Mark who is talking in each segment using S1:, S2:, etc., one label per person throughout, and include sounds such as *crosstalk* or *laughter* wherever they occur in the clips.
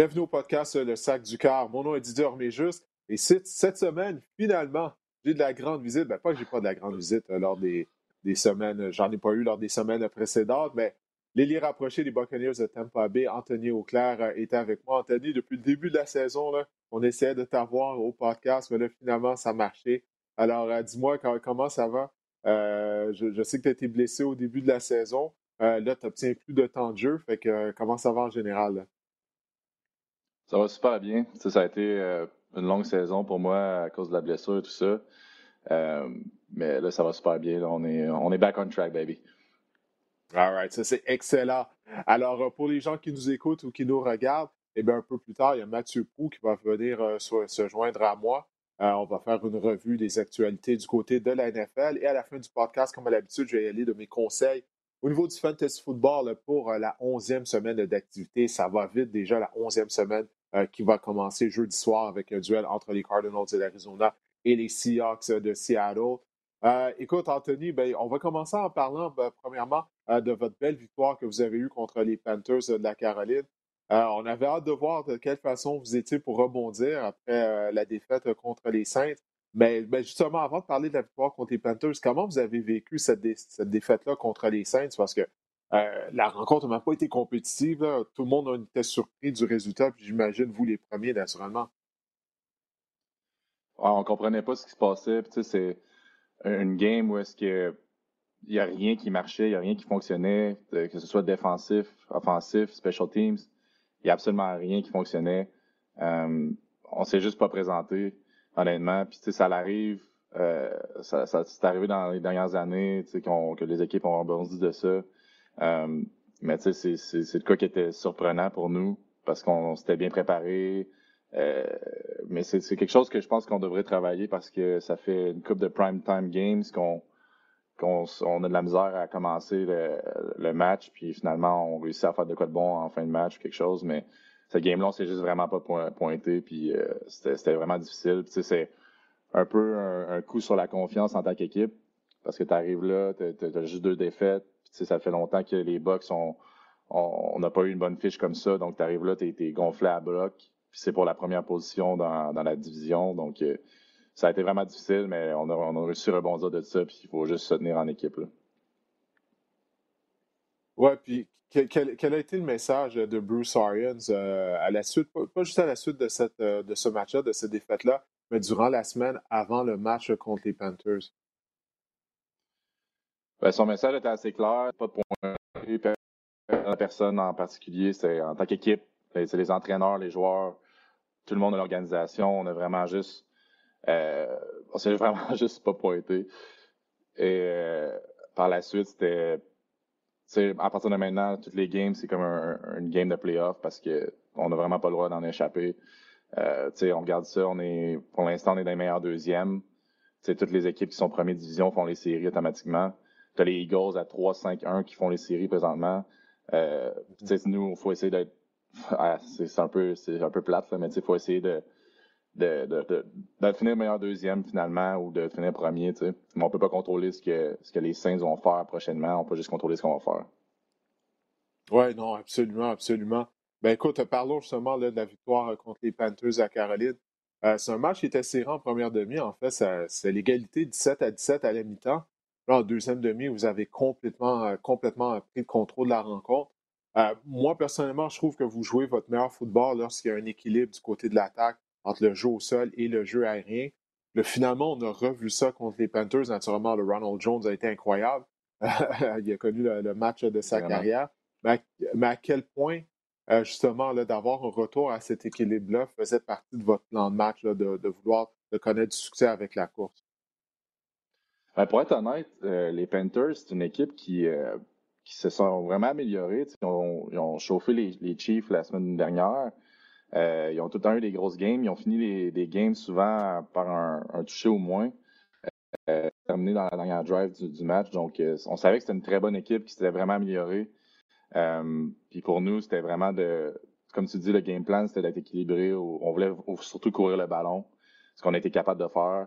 S1: Bienvenue au podcast Le Sac du Car. Mon nom est Didier Orméjus et cette, semaine, finalement, j'ai de la grande visite. Ben, pas que j'ai pas de la grande visite euh, lors des, des semaines, j'en ai pas eu lors des semaines précédentes, mais l'élite rapproché des Buccaneers de Tampa Bay, Anthony Auclair, euh, était avec moi. Anthony, depuis le début de la saison, on essayait de t'avoir au podcast, mais là, finalement, ça a marché. Alors, euh, dis-moi comment ça va? je, sais que tu as été blessé au début de la saison. là, tu obtiens plus de temps de jeu. Fait que comment ça va en général?
S2: Ça va super bien. Ça, a été euh, une longue saison pour moi à cause de la blessure et tout ça. Euh, mais là, ça va super bien. on, est, on est back on track, baby.
S1: All right, ça c'est excellent. Alors, euh, pour les gens qui nous écoutent ou qui nous regardent, eh bien, un peu plus tard, il y a Mathieu Pou qui va venir se, joindre à moi. on va faire une revue des actualités du côté de la NFL. Et à la fin du podcast, comme à l'habitude, je vais y aller de mes conseils au niveau du fantasy football pour la onzième semaine d'activité. Ça va vite déjà, la onzième semaine euh, qui va commencer jeudi soir avec un duel entre les Cardinals de l'Arizona et les Seahawks de Seattle. Euh, écoute, Anthony, ben, on va commencer en parlant ben, premièrement euh, de votre belle victoire que vous avez eue contre les Panthers de la Caroline. on avait hâte de voir de quelle façon vous étiez pour rebondir après la défaite contre les Saints. Mais ben, justement, avant de parler de la victoire contre les Panthers, comment vous avez vécu cette, cette défaite-là contre les Saints? Parce que euh, la rencontre n'a pas été compétitive. Tout le monde était surpris du résultat, puis j'imagine vous les premiers, naturellement.
S2: on ne comprenait pas ce qui se passait. c'est une game où est-ce que il n'y a rien qui marchait, il n'y a rien qui fonctionnait, que ce soit défensif, offensif, special teams. Il n'y a absolument rien qui fonctionnait. Euh, on s'est juste pas présenté, honnêtement. Puis, ça l'arrive. Euh, ça, c'est arrivé dans les dernières années que les équipes ont rebondi de ça. Euh, mais tu sais, c'est le cas qui était surprenant pour nous parce qu'on s'était bien préparé. Euh, mais c'est quelque chose que je pense qu'on devrait travailler parce que ça fait une coupe de prime time games qu'on qu'on on a de la misère à commencer le, le, match, puis finalement on réussit à faire de quoi de bon en fin de match, quelque chose, mais ce game-là, on s'est juste vraiment pas pointé, puis euh, c'était vraiment difficile. Tu sais, c'est un peu un, un, coup sur la confiance en tant qu'équipe, parce que tu arrives là, tu as, juste deux défaites, ça fait longtemps que les Bucks ont on n'a pas eu une bonne fiche comme ça. Donc, tu arrives là, tu es, gonflé à bloc. Puis c'est pour la première position dans, dans la division. Donc, euh, ça a été vraiment difficile, mais on a, on a réussi à rebondir de ça. Puis il faut juste se tenir en équipe. Là.
S1: Ouais, puis quel, quel, a été le message de Bruce Arians euh, à la suite, pas, juste à la suite de, cette, euh, de ce match-là, de cette défaite-là, mais durant la semaine avant le match contre les Panthers?
S2: Ben, son message était assez clair. Pas de point la personne en particulier. C'est en tant qu'équipe. C'est les entraîneurs, les joueurs, tout le monde de l'organisation. On a vraiment juste. Euh, on s'est *laughs* vraiment juste pas pointé. Et euh, par la suite, c'était. À partir de maintenant, toutes les games, c'est comme un, une game de playoff parce que on n'a vraiment pas le droit d'en échapper. Euh, on regarde ça, on est pour l'instant on est dans les meilleurs deuxièmes. toutes les équipes qui sont première division font les séries automatiquement. T'as les Eagles à 3-5-1 qui font les séries présentement. Euh, nous, il faut essayer d'être. Ah, c'est un peu c'est un peu plate, mais il faut essayer de de, de, de, finir meilleur deuxième finalement ou de finir premier. T'sais. Mais on peut pas contrôler ce que, ce que les Saints vont faire prochainement. On peut juste contrôler ce qu'on va faire.
S1: Oui, non, absolument, absolument. Ben écoute, parlons justement de la victoire contre les Panthers à Caroline. Euh, c'est un match qui était serré en première demi. En fait, c'est l'égalité 17 à 17 à la mi-temps en deuxième demi, vous avez complètement, euh, complètement pris le contrôle de la rencontre. Euh, moi, personnellement, je trouve que vous jouez votre meilleur football lorsqu'il y a un équilibre du côté de l'attaque entre le jeu au sol et le jeu aérien. Le, finalement, on a revu ça contre les Panthers. Naturellement, le Ronald Jones a été incroyable. *laughs* il a connu le, match de sa carrière. mais à, quel point, euh, justement, d'avoir un retour à cet équilibre-là faisait partie de votre plan de match, de, vouloir de connaître du succès avec la course?
S2: Ben, pour être honnête, euh, les Panthers, c'est une équipe qui, qui se sont vraiment améliorés. Ils ont, chauffé les, Chiefs la semaine dernière. Euh, ils ont tout le temps eu des grosses games. Ils ont fini les, games souvent par un, un toucher au moins. Euh, terminé dans la dernière drive du, match. Donc, euh, on savait que c'était une très bonne équipe qui s'était vraiment améliorée. puis pour nous, c'était vraiment de, comme tu dis, le game plan, c'était d'être équilibré. On voulait surtout courir le ballon, ce qu'on a été capable de faire.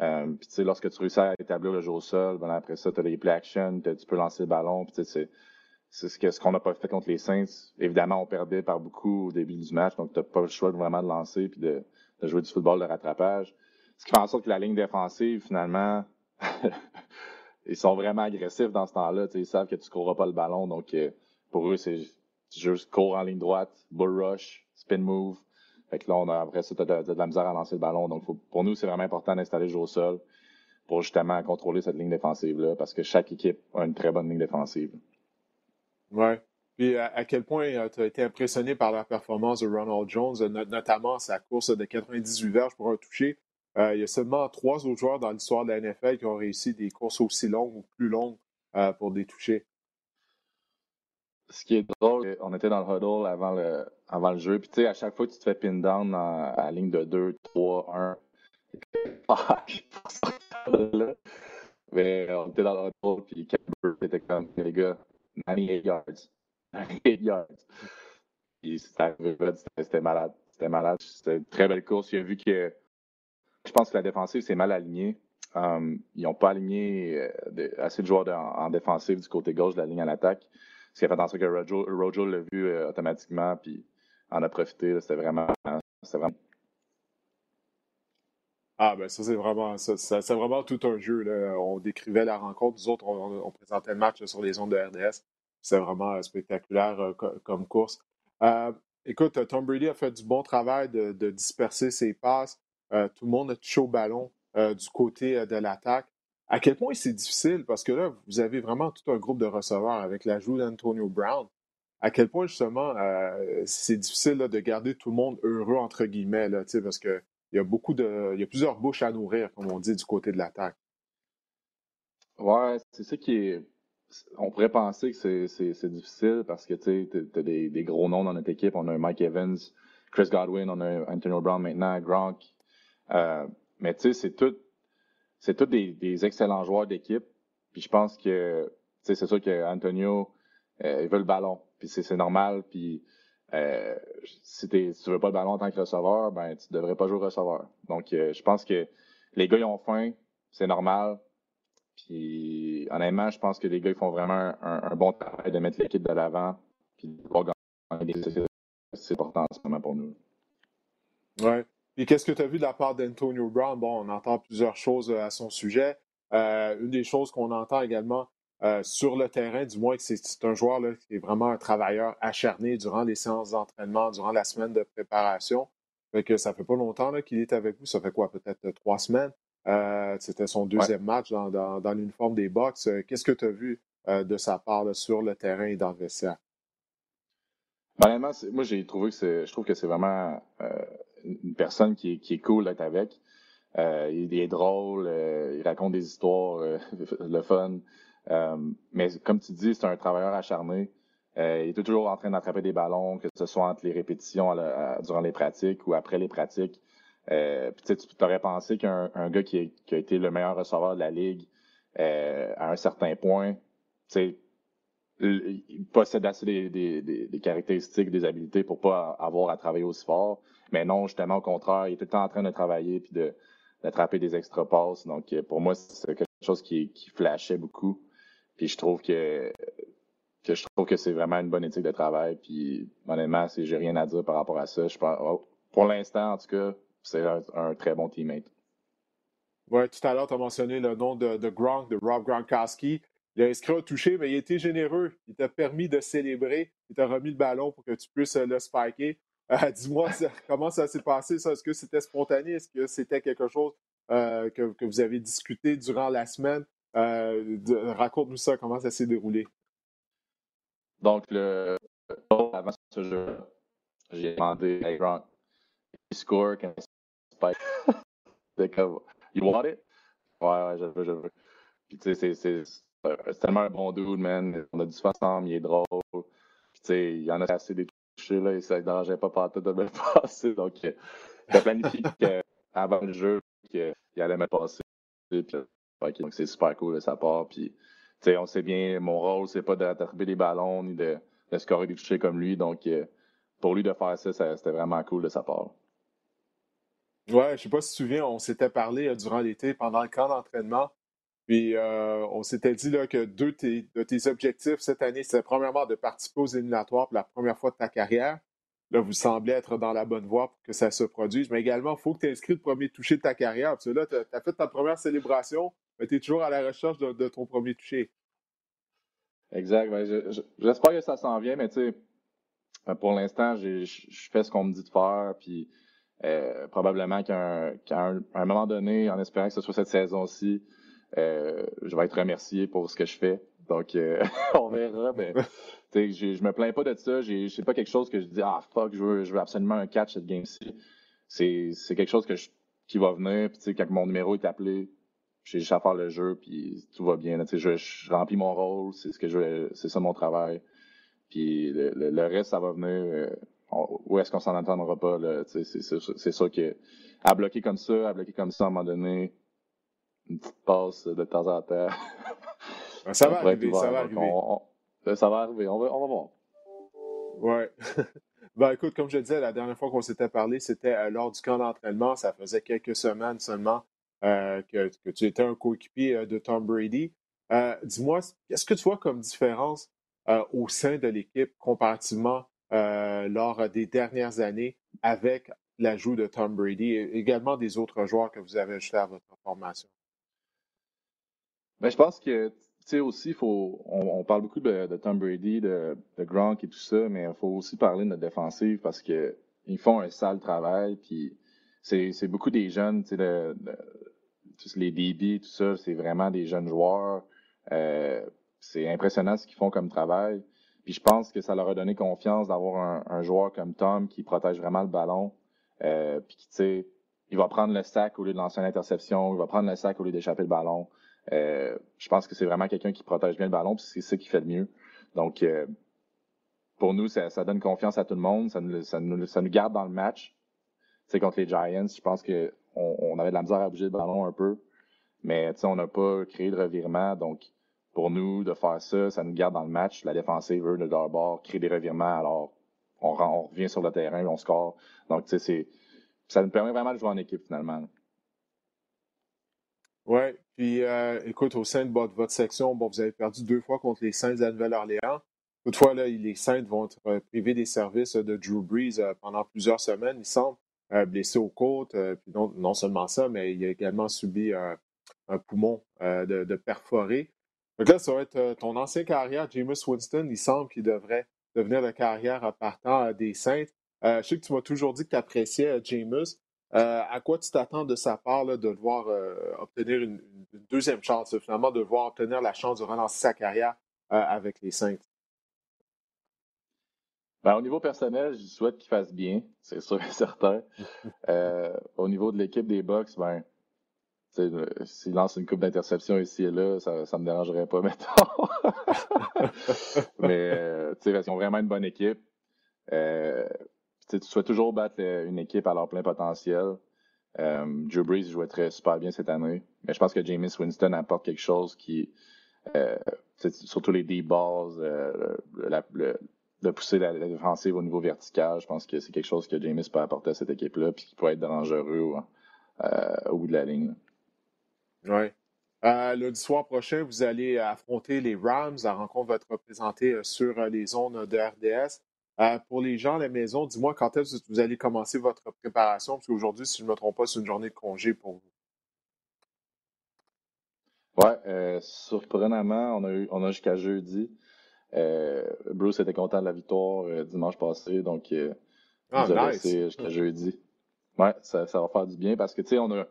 S2: Euh, puis, tu sais, lorsque tu réussis à établir le jeu au sol, ben, après ça, tu as les play action, tu peux lancer le ballon. Puis, c'est, ce, qu'on n'a pas fait contre les Saints. Évidemment, on perdait par beaucoup au début du match, donc tu n'as pas le choix de vraiment de lancer puis de, jouer du football de rattrapage. Ce qui fait en sorte que la ligne défensive, finalement, *laughs* ils sont vraiment agressifs dans ce temps-là. Ils savent que tu ne courras pas le ballon, donc euh, pour eux, c'est juste cours en ligne droite, bull rush, spin move, fait que là, on a, après ça, tu as, de la misère à lancer le ballon. Donc, pour nous, c'est vraiment important d'installer le jeu au sol pour justement contrôler cette ligne défensive-là, parce que chaque équipe a une très bonne ligne défensive.
S1: Oui. Puis à, quel point euh, tu as été impressionné par la performance de Ronald Jones, notamment sa course de 98 verges pour un toucher. Euh, il y a seulement trois autres joueurs dans l'histoire de la NFL qui ont réussi des courses aussi longues ou plus longues euh, pour des touchés
S2: ce qui est drôle, on était dans le huddle avant le, avant le jeu. Puis, tu sais, à chaque fois que tu te fais pin down à, la ligne de 2, 3, 1, mais on était dans le huddle, puis Kemper était comme, les gars, 98 yards. *laughs* 98 yards. Puis, c'était malade. C'était malade. C'était une très belle course. Il a vu que je pense que la défensive s'est mal alignée. Um, ils n'ont pas aligné euh, assez de joueurs en défensive du côté gauche de la ligne à l'attaque. Ce qui a fait en sorte que Rojo, l'a vu euh, automatiquement, puis en a profité. C'était vraiment, vraiment.
S1: Ah, ben ça, c'est vraiment, ça, c'est vraiment tout un jeu. Là. On décrivait la rencontre, nous autres, on, présentait le match sur les ondes de RDS. C'est vraiment euh, spectaculaire euh, comme course. écoute, Tom Brady a fait du bon travail de, disperser ses passes. tout le monde a touché au ballon du côté de l'attaque à quel point c'est difficile, parce que là, vous avez vraiment tout un groupe de receveurs avec l'ajout d'Antonio Brown. À quel point, justement, euh, c'est difficile de garder tout le monde heureux, entre guillemets, là, parce qu'il y a beaucoup de. Il y a plusieurs bouches à nourrir, comme on dit, du côté de l'attaque.
S2: Ouais, c'est ça qui est. On pourrait penser que c'est difficile parce que tu as des, des, gros noms dans notre équipe. On a Mike Evans, Chris Godwin, on a Antonio Brown maintenant, Gronk. Euh, mais tu sais, c'est tout c'est tous des, excellents joueurs d'équipe. Puis je pense que c'est sûr qu'Antonio, euh, il veut le ballon. Puis c'est normal. Puis euh, si, tu tu veux pas le ballon en tant que receveur, ben tu devrais pas jouer receveur. Donc euh, je pense que les gars ils ont faim, c'est normal. Puis honnêtement, je pense que les gars ils font vraiment un, bon travail de mettre l'équipe de l'avant. Puis de pouvoir gagner c'est important en ce moment pour nous.
S1: Ouais. Et qu'est-ce que tu as vu de la part d'Antonio Brown? Bon, on entend plusieurs choses euh, à son sujet. Euh, une des choses qu'on entend également euh, sur le terrain, du moins, c'est un joueur là, qui est vraiment un travailleur acharné durant les séances d'entraînement, durant la semaine de préparation. Fait que ça fait pas longtemps qu'il est avec vous. Ça fait quoi, peut-être trois semaines? C'était son deuxième match dans, dans, l'uniforme des Box. Qu'est-ce que tu as vu de sa part sur le terrain et dans le vestiaire?
S2: Honnêtement, moi j'ai trouvé que je trouve que c'est vraiment une personne qui est, cool d'être avec. Euh, il est drôle, euh, il raconte des histoires, euh, *laughs* le fun. mais comme tu dis, c'est un travailleur acharné. il est toujours en train d'attraper des ballons, que ce soit entre les répétitions durant les pratiques ou après les pratiques. tu aurais pensé qu'un gars qui, a été le meilleur receveur de la ligue à un certain point, il possède assez des, des, des, caractéristiques, des habiletés pour pas avoir à travailler aussi fort. Mais non, justement, au contraire, il est tout le temps en train de travailler puis de, d'attraper des extra passes. Donc, euh, pour moi, c'est quelque chose qui, qui flashait beaucoup. Puis je trouve que, que je trouve que c'est vraiment une bonne éthique de travail. Puis honnêtement, j'ai rien à dire par rapport à ça. Je pense, oh, pour l'instant, en tout cas, c'est un, très bon teammate.
S1: Oui, tout à l'heure, tu as mentionné le nom de, de Gronk, de Rob Gronkowski. Il a inscrit un touché, mais il a été généreux. Il t'a permis de célébrer. Il t'a remis le ballon pour que tu puisses le spiker. Euh, *laughs* dis-moi comment ça s'est passé? Est-ce que c'était spontané? Est-ce que c'était quelque chose euh, que, vous avez discuté durant la semaine? Euh, raconte-nous ça, comment ça s'est déroulé?
S2: Donc, le, avant ce jeu, j'ai demandé à Gronk, il score quand il *laughs* comme, you want it? Ouais, ouais, je veux, je veux. Puis, tu sais, c'est tellement un bon dude, man. On a du fun ensemble, il est drôle. Puis, tu sais, il y en a assez des touchés, là, et ça ne dérangeait pas partout de me *laughs* passer. Donc, il a planifié avant le jeu qu'il allait me passer. Puis, donc, c'est super cool de sa part. Puis, on sait bien, mon rôle, c'est pas d'attraper des ballons ni de, de scorer des touchés comme lui. Donc, euh, pour lui de faire ça, c'était vraiment cool de sa part.
S1: Ouais, je sais pas si tu te souviens, on s'était parlé euh, durant l'été pendant le camp d'entraînement. Puis euh, on s'était dit que deux de tes, objectifs cette année, c'était premièrement de participer aux éliminatoires pour la première fois de ta carrière. Là, vous semblez être dans la bonne voie pour que ça se produise. Mais également, il faut que tu inscris le premier toucher de ta carrière. Parce là, tu as, fait ta première célébration, mais tu es toujours à la recherche de, ton premier toucher.
S2: Exact. J'espère que ça s'en vient, mais tu sais, euh, pour l'instant, je fais ce qu'on me dit de faire. Puis euh, probablement qu'à un, moment donné, en espérant que ce soit cette saison-ci, je vais être remercié pour ce que je fais. Donc, *laughs* on verra. Mais je, me plains pas de ça. C'est pas quelque chose que je dis Ah fuck, je veux, je veux absolument un catch cette game-ci. C'est quelque chose que qui va venir. Puis quand mon numéro est appelé, j'ai juste à faire le jeu, puis tout va bien. je, je, remplis mon rôle, c'est ce que je c'est ça mon travail. Puis le, reste, ça va venir. Euh, où est-ce qu'on s'en entendra pas? C'est sûr que à bloquer comme ça, à bloquer comme ça à un moment donné, une petite passe de temps en temps.
S1: ça, va arriver, ça va arriver.
S2: ça va arriver, on va, on va voir.
S1: Ouais. *laughs* ben écoute, comme je disais, la dernière fois qu'on s'était parlé, c'était euh, lors du camp d'entraînement. Ça faisait quelques semaines seulement euh, que, que, tu étais un coéquipier de Tom Brady. Dis-moi, qu'est-ce que tu vois comme différence euh, au sein de l'équipe comparativement euh, lors des dernières années avec l'ajout de Tom Brady et également des autres joueurs que vous avez ajoutés à votre formation?
S2: Ben, je pense que, tu sais, aussi, faut, on, parle beaucoup de, Tom Brady, de, de, Gronk et tout ça, mais il faut aussi parler de notre défensive parce qu'ils font un sale travail, puis c'est beaucoup des jeunes, tu sais, les DB, tout ça, c'est vraiment des jeunes joueurs. Euh, c'est impressionnant ce qu'ils font comme travail. Puis je pense que ça leur a donné confiance d'avoir un, joueur comme Tom qui protège vraiment le ballon. Euh, puis qui, tu sais, il va prendre le sac au lieu de lancer une interception, il va prendre le sac au lieu d'échapper le ballon. Euh, je pense que c'est vraiment quelqu'un qui protège bien le ballon, puis c'est ça qui fait le mieux. Donc, euh, pour nous, ça, donne confiance à tout le monde, ça nous, ça nous, garde dans le match. Sais, contre les Giants, je pense qu'on on avait de la misère à bouger le ballon un peu, mais on n'a pas créé de revirement, donc pour nous de faire ça, ça nous garde dans le match. La défensive veut de leur bord créer des revirements, alors on, revient sur le terrain, on score. Donc, ça nous permet vraiment de jouer en équipe finalement.
S1: Oui, puis euh, écoute, au sein de votre section, bon, vous avez perdu deux fois contre les Saints de la Nouvelle-Orléans. Toutefois, là, les Saints vont être euh, privés des services de Drew Brees euh, pendant plusieurs semaines. Il semble blessé aux côtes. puis non, seulement ça, mais il a également subi un, poumon de, perforé. Donc là, ça va être ton ancien carrière, Jameis Winston. Il semble qu'il devrait devenir la carrière partant des Saints. Je sais que tu m'as toujours dit que tu appréciais euh, à quoi tu t'attends de sa part de devoir obtenir une, deuxième chance, finalement, de devoir obtenir la chance de relancer sa carrière avec les Saints?
S2: Ben, au niveau personnel, je souhaite qu'il fasse bien, *laughs* c'est sûr et certain. *laughs* au niveau de l'équipe des Bucks, ben, s'il lance une coupe d'interception ici et là, ça ne me dérangerait pas, *laughs* mettons. Mais euh, ils ont vraiment une bonne équipe. Euh, tu souhaites toujours battre une équipe à leur plein potentiel. Euh, Drew Brees jouait très super bien cette année. Mais je pense que James Winston apporte quelque chose qui, euh, surtout les deep balls, euh, de pousser la, défensive au niveau vertical. Je pense que c'est quelque chose que James peut apporter à cette équipe-là, puis qui peut être dangereux au bout de la ligne.
S1: Oui. Euh, lundi soir prochain, vous allez affronter les Rams. La rencontre va être représentée euh, sur euh, les zones de RDS. Pour les gens à la maison, dis-moi quand est-ce que vous allez commencer votre préparation, parce qu'aujourd'hui, si je ne me trompe pas, c'est une journée de congé pour vous.
S2: Oui, surprenamment, on a, eu, on a jusqu'à jeudi. Bruce était content de la victoire dimanche passé, donc ah, nice. jusqu'à jeudi. Oui, ça, ça, va faire du bien parce que, tu sais, on a,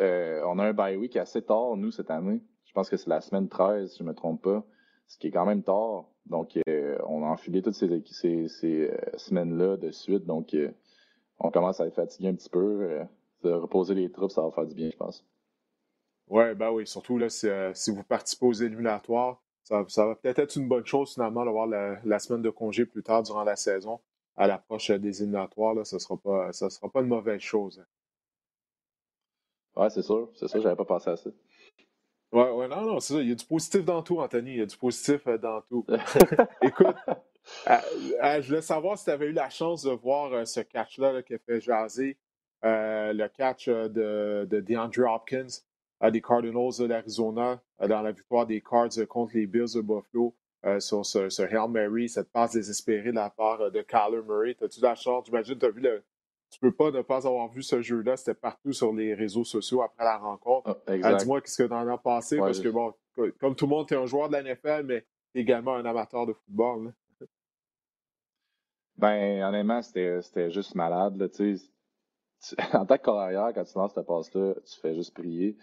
S2: euh, on a un bye week assez tard, nous, cette année. Je pense que c'est la semaine 13, si je ne me trompe pas. Ce qui est quand même tard. Donc, on a enfilé toutes ces, ces, semaines-là de suite. Donc, on commence à être fatigué un petit peu. de reposer les troupes, ça va faire du bien, je pense.
S1: Oui, ben oui, surtout là, si, si vous participez aux éliminatoires, ça, va peut-être être une bonne chose finalement d'avoir la, semaine de congé plus tard durant la saison. À l'approche des éliminatoires, là, ce ne sera, pas, sera pas une mauvaise chose.
S2: Oui, c'est sûr. C'est sûr, j'avais pas pensé à ça.
S1: Oui, ouais, non, non, c'est ça. Il y a du positif dans tout, Anthony. Il y a du positif euh, dans tout. *laughs* Écoute, euh, euh, je voulais savoir si tu avais eu la chance de voir ce catch-là qui a fait jaser, le catch de, de DeAndre Hopkins des Cardinals de l'Arizona euh, dans la victoire des Cards contre les Bills de Buffalo euh, sur ce, Hail Mary, cette passe désespérée de la part euh, de Kyler Murray. As-tu la chance? J'imagine tu as vu le. Tu peux pas ne pas avoir vu ce jeu-là. C'était partout sur les réseaux sociaux après la rencontre. Ah, dis-moi qu'est-ce que tu en as pensé, parce que bon, comme tout le monde, tu es un joueur de la NFL, mais également un amateur de football.
S2: Ben, honnêtement, c'était juste malade. *laughs* en tant que carrière, quand tu lances cette passe-là, tu fais juste prier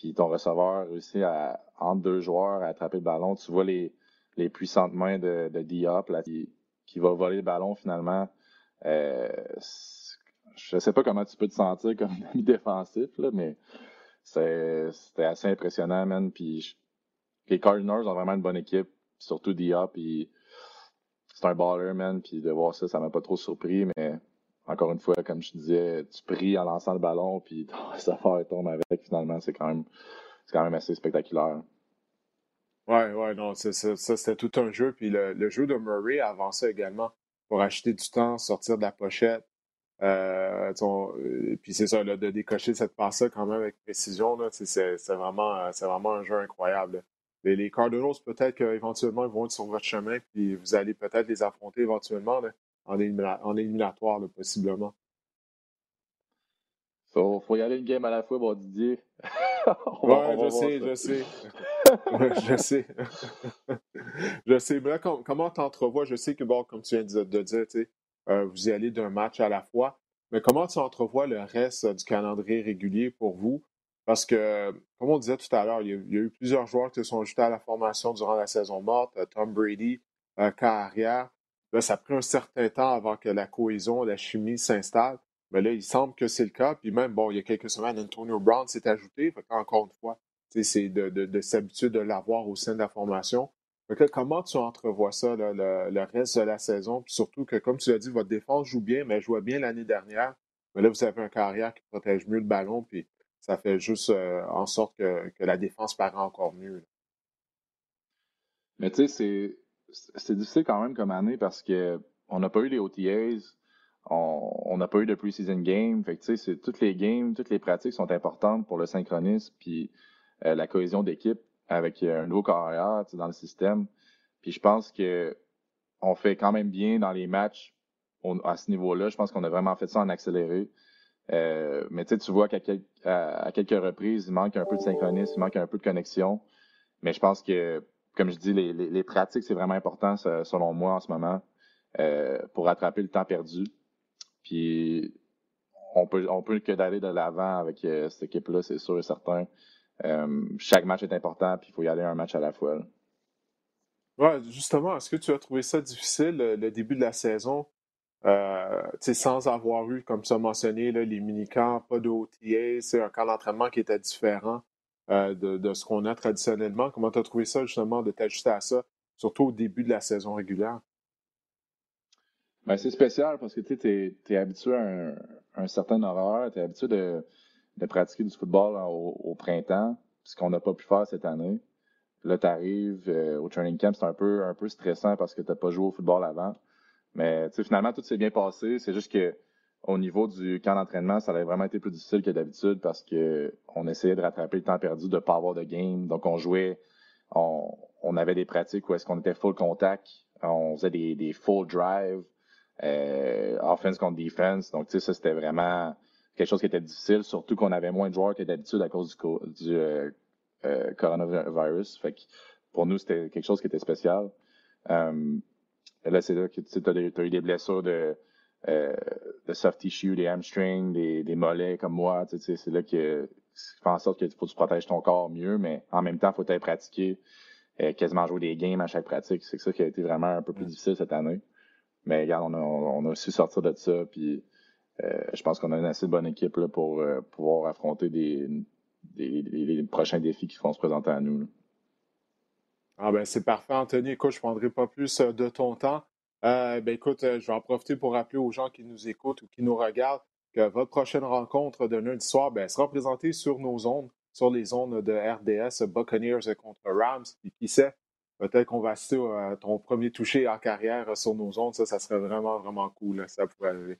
S2: puis ton receveur réussit à, entre deux joueurs à attraper le ballon. Tu vois les, les puissantes mains de, de Diop là, qui, va voler le ballon finalement. Euh, je sais pas comment tu peux te sentir comme *laughs* ami défensif, là, mais c'était assez impressionnant, man. Puis les Cardinals ont vraiment une bonne équipe, surtout Diop. c'est un baller, man. Puis de voir ça, ça m'a pas trop surpris, mais encore une fois, comme je disais, tu pries en lançant le ballon, puis *laughs* ça fait tombe avec. Finalement, c'est quand même, quand même assez spectaculaire.
S1: Ouais, ouais, non, ça, c'était tout un jeu. Puis le, jeu de Murray avançait également pour acheter du temps, sortir de la pochette. Euh, euh, puis c'est ça, de décocher cette passe-là quand même avec précision, c'est vraiment, vraiment un jeu incroyable. Les, Cardinals, peut-être qu'éventuellement, ils vont être sur votre chemin, puis vous allez peut-être les affronter éventuellement en, éliminatoire, possiblement.
S2: Faut, faut y aller une game à la fois, bon Didier. *laughs* *laughs*
S1: ouais, je sais, je sais, je sais. je sais. Mais là, comment tu entrevois? Je sais que, bon, comme tu viens de, dire, euh, vous y allez d'un match à la fois. Mais comment tu entrevois le reste du calendrier régulier pour vous? Parce que, comme on disait tout à l'heure, il, y, a eu plusieurs joueurs qui se sont ajoutés à la formation durant la saison morte. Tom Brady, euh, carrière. Là, ça prend un certain temps avant que la cohésion, la chimie s'installe. Mais là, il semble que c'est le cas. Puis même, bon, il y a quelques semaines, Antonio Brown s'est ajouté. Encore une fois, c'est de, de, de s'habituer de l'avoir au sein de la formation. Comment tu entrevois ça, le, reste de la saison? Puis surtout que, comme tu l'as dit, votre défense joue bien, mais jouait bien l'année dernière. Mais là, vous avez un carrière qui protège mieux le ballon, puis ça fait juste euh, en sorte que, la défense paraît encore mieux.
S2: Mais tu sais, c'est difficile quand même comme année parce que on n'a pas eu les OTAs, on n'a pas eu de preseason game. Fait que, c'est, toutes les games, toutes les pratiques sont importantes pour le synchronisme puis euh, la cohésion d'équipe avec euh, un nouveau carrière dans le système. Puis je pense que on fait quand même bien dans les matchs à ce niveau-là. Je pense qu'on a vraiment fait ça en accéléré. Euh, mais tu vois qu'à quelques reprises, il manque un peu de synchronisme, il manque un peu de connexion. Mais je pense que comme je dis, les, pratiques, c'est vraiment important, selon moi, en ce moment, euh, pour rattraper le temps perdu. Puis, on peut, que d'aller de l'avant avec cette équipe-là, c'est sûr et certain. Euh, chaque match est important, puis il faut y aller un match à la fois.
S1: Ouais, justement, est-ce que tu as trouvé ça difficile, le, début de la saison, sans avoir eu, comme ça mentionné, les mini-camps, pas de c'est un camp d'entraînement qui était différent? Euh, de, ce qu'on a traditionnellement. Comment tu as trouvé ça, justement, de t'ajuster à ça, surtout au début de la saison régulière?
S2: Ben, c'est spécial parce que tu es, habitué à un, certain horaire, tu es habitué de, pratiquer du football au, printemps, ce qu'on n'a pas pu faire cette année. Là, tu arrives euh, au training camp, c'est un peu, un peu stressant parce que tu n'as pas joué au football avant. Mais finalement, tout s'est bien passé. C'est juste que au niveau du camp d'entraînement, ça avait vraiment été plus difficile que d'habitude parce que on essayait de rattraper le temps perdu de ne pas avoir de game. Donc, on jouait, on, avait des pratiques où est-ce qu'on était full contact, on faisait des, des full drive, euh, offense contre defense. Donc, tu sais, ça, c'était vraiment quelque chose qui était difficile, surtout qu'on avait moins de joueurs que d'habitude à cause du, du euh, euh, coronavirus. Fait que pour nous, c'était quelque chose qui était spécial. là, c'est là que tu as, eu des blessures de euh, de soft tissue, des hamstrings, des, des mollets comme moi. Tu sais, c'est là que fait en sorte qu'il faut que tu protèges ton corps mieux, mais en même temps, il faut être pratiqué. quasiment jouer des games à chaque pratique. C'est ça qui a été vraiment un peu plus difficile cette année. Mais regarde, on a, on a su sortir de ça. Puis je pense qu'on a une assez bonne équipe là, pour pouvoir affronter les prochains défis qui vont se présenter à nous.
S1: Ah ben c'est parfait, Anthony. Écoute, je ne prendrai pas plus de ton temps. ben écoute, je vais en profiter pour rappeler aux gens qui nous écoutent ou qui nous regardent que votre prochaine rencontre de lundi soir ben, sera présentée sur nos ondes, sur les ondes de RDS Buccaneers contre Rams. Puis qui sait, peut-être qu'on va assister à ton premier toucher en carrière sur nos ondes. Ça, ça serait vraiment, vraiment cool. Ça pourrait arriver.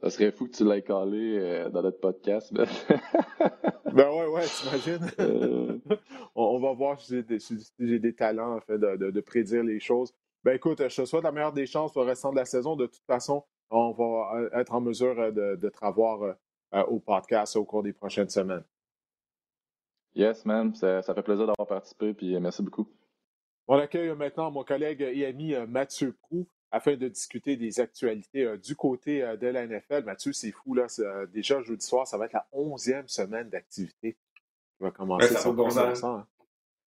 S2: Ça serait fou que tu l'aies collé euh, dans notre podcast. *laughs*
S1: ben ouais, ouais, t'imagines? *laughs* Euh. on, va voir si j'ai des, talents en fait, de, prédire les choses. Ben écoute, je te souhaite la meilleure des chances pour le restant de la saison. De toute façon, on va euh, être en mesure de, de te revoir au podcast au cours des prochaines semaines.
S2: Yes, man. Ça, fait plaisir d'avoir participé, puis merci beaucoup.
S1: On accueille maintenant mon collègue et ami Mathieu Prou afin de discuter des actualités euh, du côté euh, de la NFL. Mathieu, c'est fou, là. Euh, déjà, jeudi soir, ça va être la onzième semaine d'activité qui va commencer.
S3: ça, ça bon sens. Hein.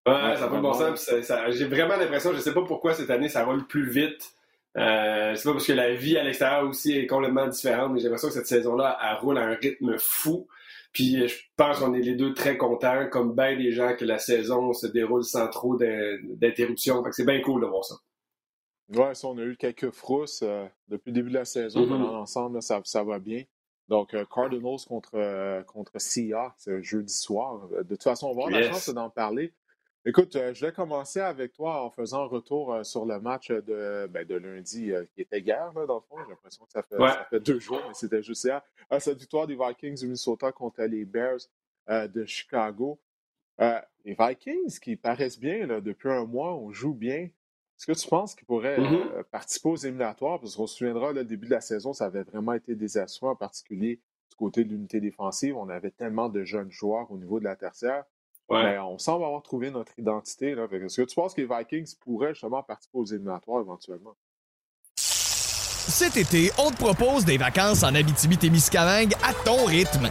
S3: Ouais, ça va bon sens. J'ai vraiment l'impression, je ne sais pas pourquoi cette année, ça roule plus vite. C'est pas parce que la vie à l'extérieur aussi est complètement différente, mais j'ai l'impression que cette saison-là, elle roule à un rythme fou. Puis je pense qu'on est les deux très contents, comme bien des gens, que la saison se déroule sans trop d'interruptions. c'est bien cool de voir ça.
S1: Oui, on a eu quelques frousses euh, depuis le début de la saison. Mm ensemble, ça, ça, va bien. Donc, euh, Cardinals contre, euh, contre c'est jeudi soir. De toute façon, on va avoir la chance d'en parler. Écoute, je vais commencer avec toi en faisant un retour sur le match de, ben, de lundi qui était hier, dans le fond. J'ai l'impression que ça fait, deux jours, mais c'était juste hier. cette victoire des Vikings du Minnesota contre les Bears de Chicago. les Vikings qui paraissent bien depuis un mois, on joue bien. Est-ce que tu penses qu'il pourrait mm-hmm. euh, participer aux éliminatoires? Parce qu'on se souviendra, le début de la saison, ça avait vraiment été désastreux, en particulier du côté de l'unité défensive. On avait tellement de jeunes joueurs au niveau de la tertiaire. Mais on semble avoir trouvé notre identité. Est-ce que tu penses que les Vikings pourraient justement participer aux éliminatoires éventuellement?
S4: Cet été, on te propose des vacances en Abitibi-Témiscamingue à ton rythme.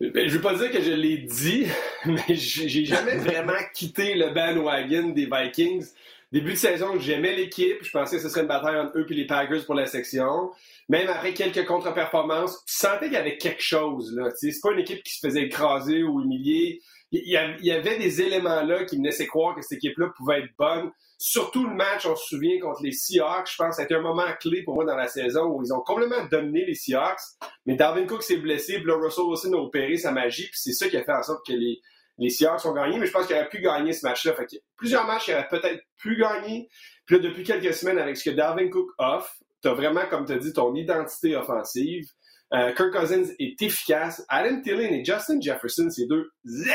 S3: Ben, je veux pas dire que je l'ai dit, *laughs* mais j'ai jamais *laughs* vraiment quitté le bandwagon des Vikings. Début de saison, j'aimais l'équipe. Je pensais que ce serait une bataille entre eux et les Packers pour la section. Même après quelques contre-performances, tu sentais qu'il y avait quelque chose. là. C'est pas une équipe qui se faisait écraser ou humilier. Il y avait des éléments là qui me laissaient croire que cette équipe-là pouvait être bonne. Surtout le match, on se souvient, contre les Seahawks, je pense, ça a un moment clé pour moi dans la saison où ils ont complètement dominé les Seahawks. Mais Darwin Cook s'est blessé, puis là, Russell Wilson a opéré sa magie, puis c'est ça qui a fait en sorte que les, les Seahawks ont gagné. Mais je pense qu'il aurait pu gagner ce match-là. Fait plusieurs matchs qu'il aurait peut-être pu gagner. Puis là, depuis quelques semaines, avec ce que Darwin Cook offre, t'as vraiment, comme tu as dit, ton identité offensive. Euh, Kirk Cousins est efficace. Adam Thielen et Justin Jefferson, c'est deux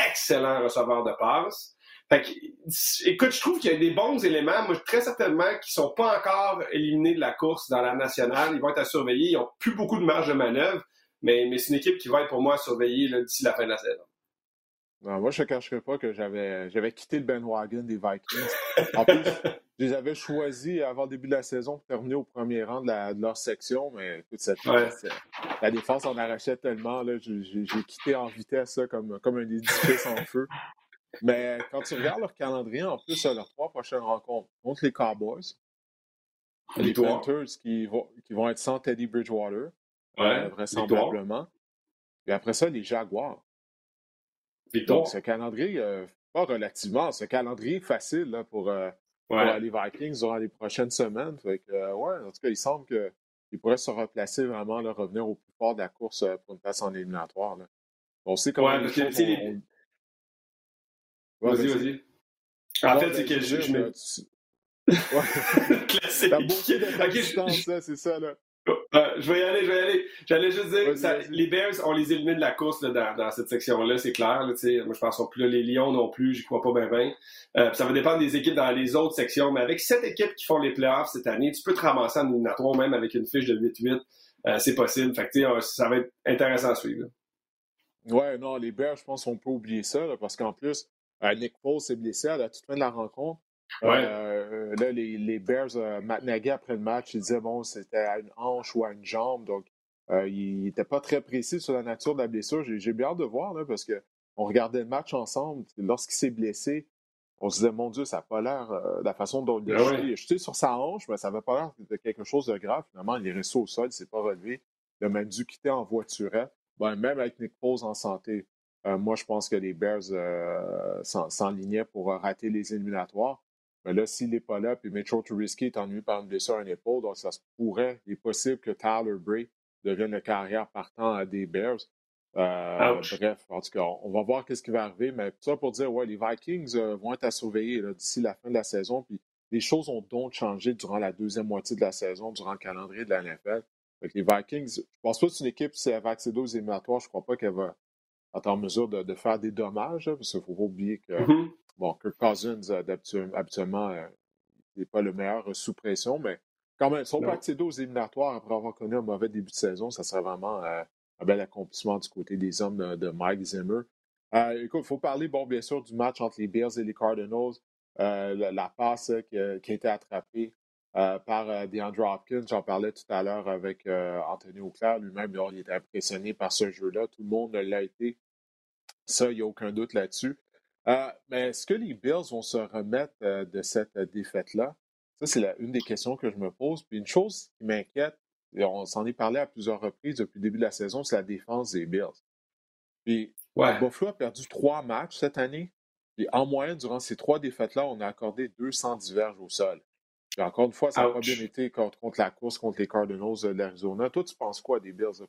S3: excellents receveurs de passes. Fait que, écoute, je trouve qu'il y a des bons éléments, moi, très certainement, qui sont pas encore éliminés de la course dans la nationale. Ils vont être à surveiller. Ils ont plus beaucoup de marge de manœuvre, mais, mais c'est une équipe qui va être pour moi à surveiller d'ici la fin de la saison.
S1: Non, moi, je ne cacherai pas que j'avais, j'avais quitté le bandwagon des Vikings. En plus, je les avais choisis avant le début de la saison pour terminer au premier rang de, leur section, mais écoute, cette, la défense en arrachait tellement. Là, j'ai, quitté en vitesse comme, comme un édifice en feu. Mais quand tu regardes leur calendrier, en plus, leurs trois prochaines rencontres contre les Cowboys, les Panthers qui vont, qui vont être sans Teddy Bridgewater, euh, vraisemblablement. Et après ça, les Jaguars. Donc, ce calendrier, euh, pas relativement, ce calendrier facile là, pour, euh, les Vikings durant les prochaines semaines. Fait que, ouais, en tout cas, il semble qu'ils pourraient se replacer vraiment, là, revenir au plus fort de la course pour une place en éliminatoire. On sait comment les
S3: vas-y, vas-y. En fait, c'est que je, je *laughs*
S1: Classique. T'as beaucoup de okay, c'est ça, là.
S3: je vais y aller, je vais y aller. J'allais juste dire, les Bears, on les élimine de la course dans, cette section-là, c'est clair. moi, je pense plus là, les Lions non plus, j'y crois pas bien. Euh, ça va dépendre des équipes dans les autres sections, mais avec sept équipes qui font les playoffs cette année, tu peux te ramasser en éliminatoire même avec une fiche de 8-8. Euh, c'est possible. Fait que, ça va être intéressant à suivre.
S1: Ouais, non, les Bears, je pense qu'on peut oublier ça, parce qu'en plus, euh, Nick Foles s'est blessé à la toute fin de la rencontre. Euh, là, les, les Bears, euh, Matt Nagy, après le match, il disait bon, c'était à une hanche ou à une jambe. Donc, euh, il n'était pas très précis sur la nature de la blessure. J'ai bien hâte de voir, là, parce qu'on regardait le match ensemble. Lorsqu'il s'est blessé, on se disait, mon Dieu, ça n'a pas l'air de la façon dont il a ah chuté, sur sa hanche, mais ça n'avait pas l'air de quelque chose de grave. Finalement, il est resté au sol, il ne s'est pas relevé. Il a même dû quitter en voiturette. Ben, même avec Nick Foles en santé, moi, je pense que les Bears s'enlignaient pour rater les éliminatoires. Mais là, s'il n'est pas là, puis Mitchell Trubisky est ennuyé par une blessure à une épaule, donc ça se pourrait, il est possible que Tyler Bray devienne le carrière partant à des Bears. Euh, bref, en tout cas, on va voir qu'est-ce qui va arriver, mais tout ça pour dire, ouais, les Vikings euh, vont être à surveiller d'ici la fin de la saison, puis les choses ont donc changé durant la deuxième moitié de la saison, durant le calendrier de la NFL. les Vikings, je pense pas que c'est une équipe, si elle va accéder aux éliminatoires, je crois pas qu'elle va être en mesure de, faire des dommages, parce qu'il ne faut pas oublier que mm-hmm. Bon, Kirk Cousins, euh, habituellement, n'est euh, pas le meilleur euh, sous pression, mais quand même, si on peut accéder aux éliminatoires après avoir connu un mauvais début de saison, ça serait vraiment un bel accomplissement du côté des hommes de, Mike Zimmer. écoute, il faut parler, bon, bien sûr, du match entre les Bears et les Cardinals. la, passe qui, a été attrapée par DeAndre Hopkins, j'en parlais tout à l'heure avec Anthony Auclair. Lui-même, il était impressionné par ce jeu-là. Tout le monde l'a été. Ça, il n'y a aucun doute là-dessus. Euh, mais est-ce que les Bills vont se remettre euh, de cette euh, défaite-là? Ça, c'est une des questions que je me pose. Puis une chose qui m'inquiète, et on s'en est parlé à plusieurs reprises depuis le début de la saison, c'est la défense des Bills. Puis Buffalo a perdu trois matchs cette année. Puis en moyenne, durant ces trois défaites-là, on a accordé 200 diverges au sol. Puis encore une fois, ça n'a pas bien été contre, la course contre les Cardinals de l'Arizona. Toi, tu penses quoi des Bills de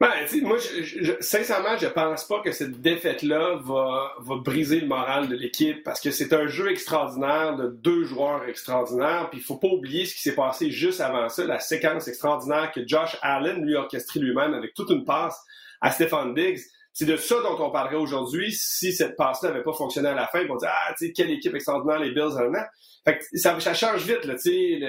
S3: ben, moi, je, sincèrement, je pense pas que cette défaite-là va, briser le moral de l'équipe parce que c'est un jeu extraordinaire de deux joueurs extraordinaires. Puis il faut pas oublier ce qui s'est passé juste avant ça, la séquence extraordinaire que Josh Allen lui a lui-même avec toute une passe à Stephen Diggs. C'est de ça dont on parlerait aujourd'hui. Si cette passe-là n'avait pas fonctionné à la fin, on dire ah, tu sais, quelle équipe extraordinaire les Bills en Fait que ça, ça change vite, là, tu sais,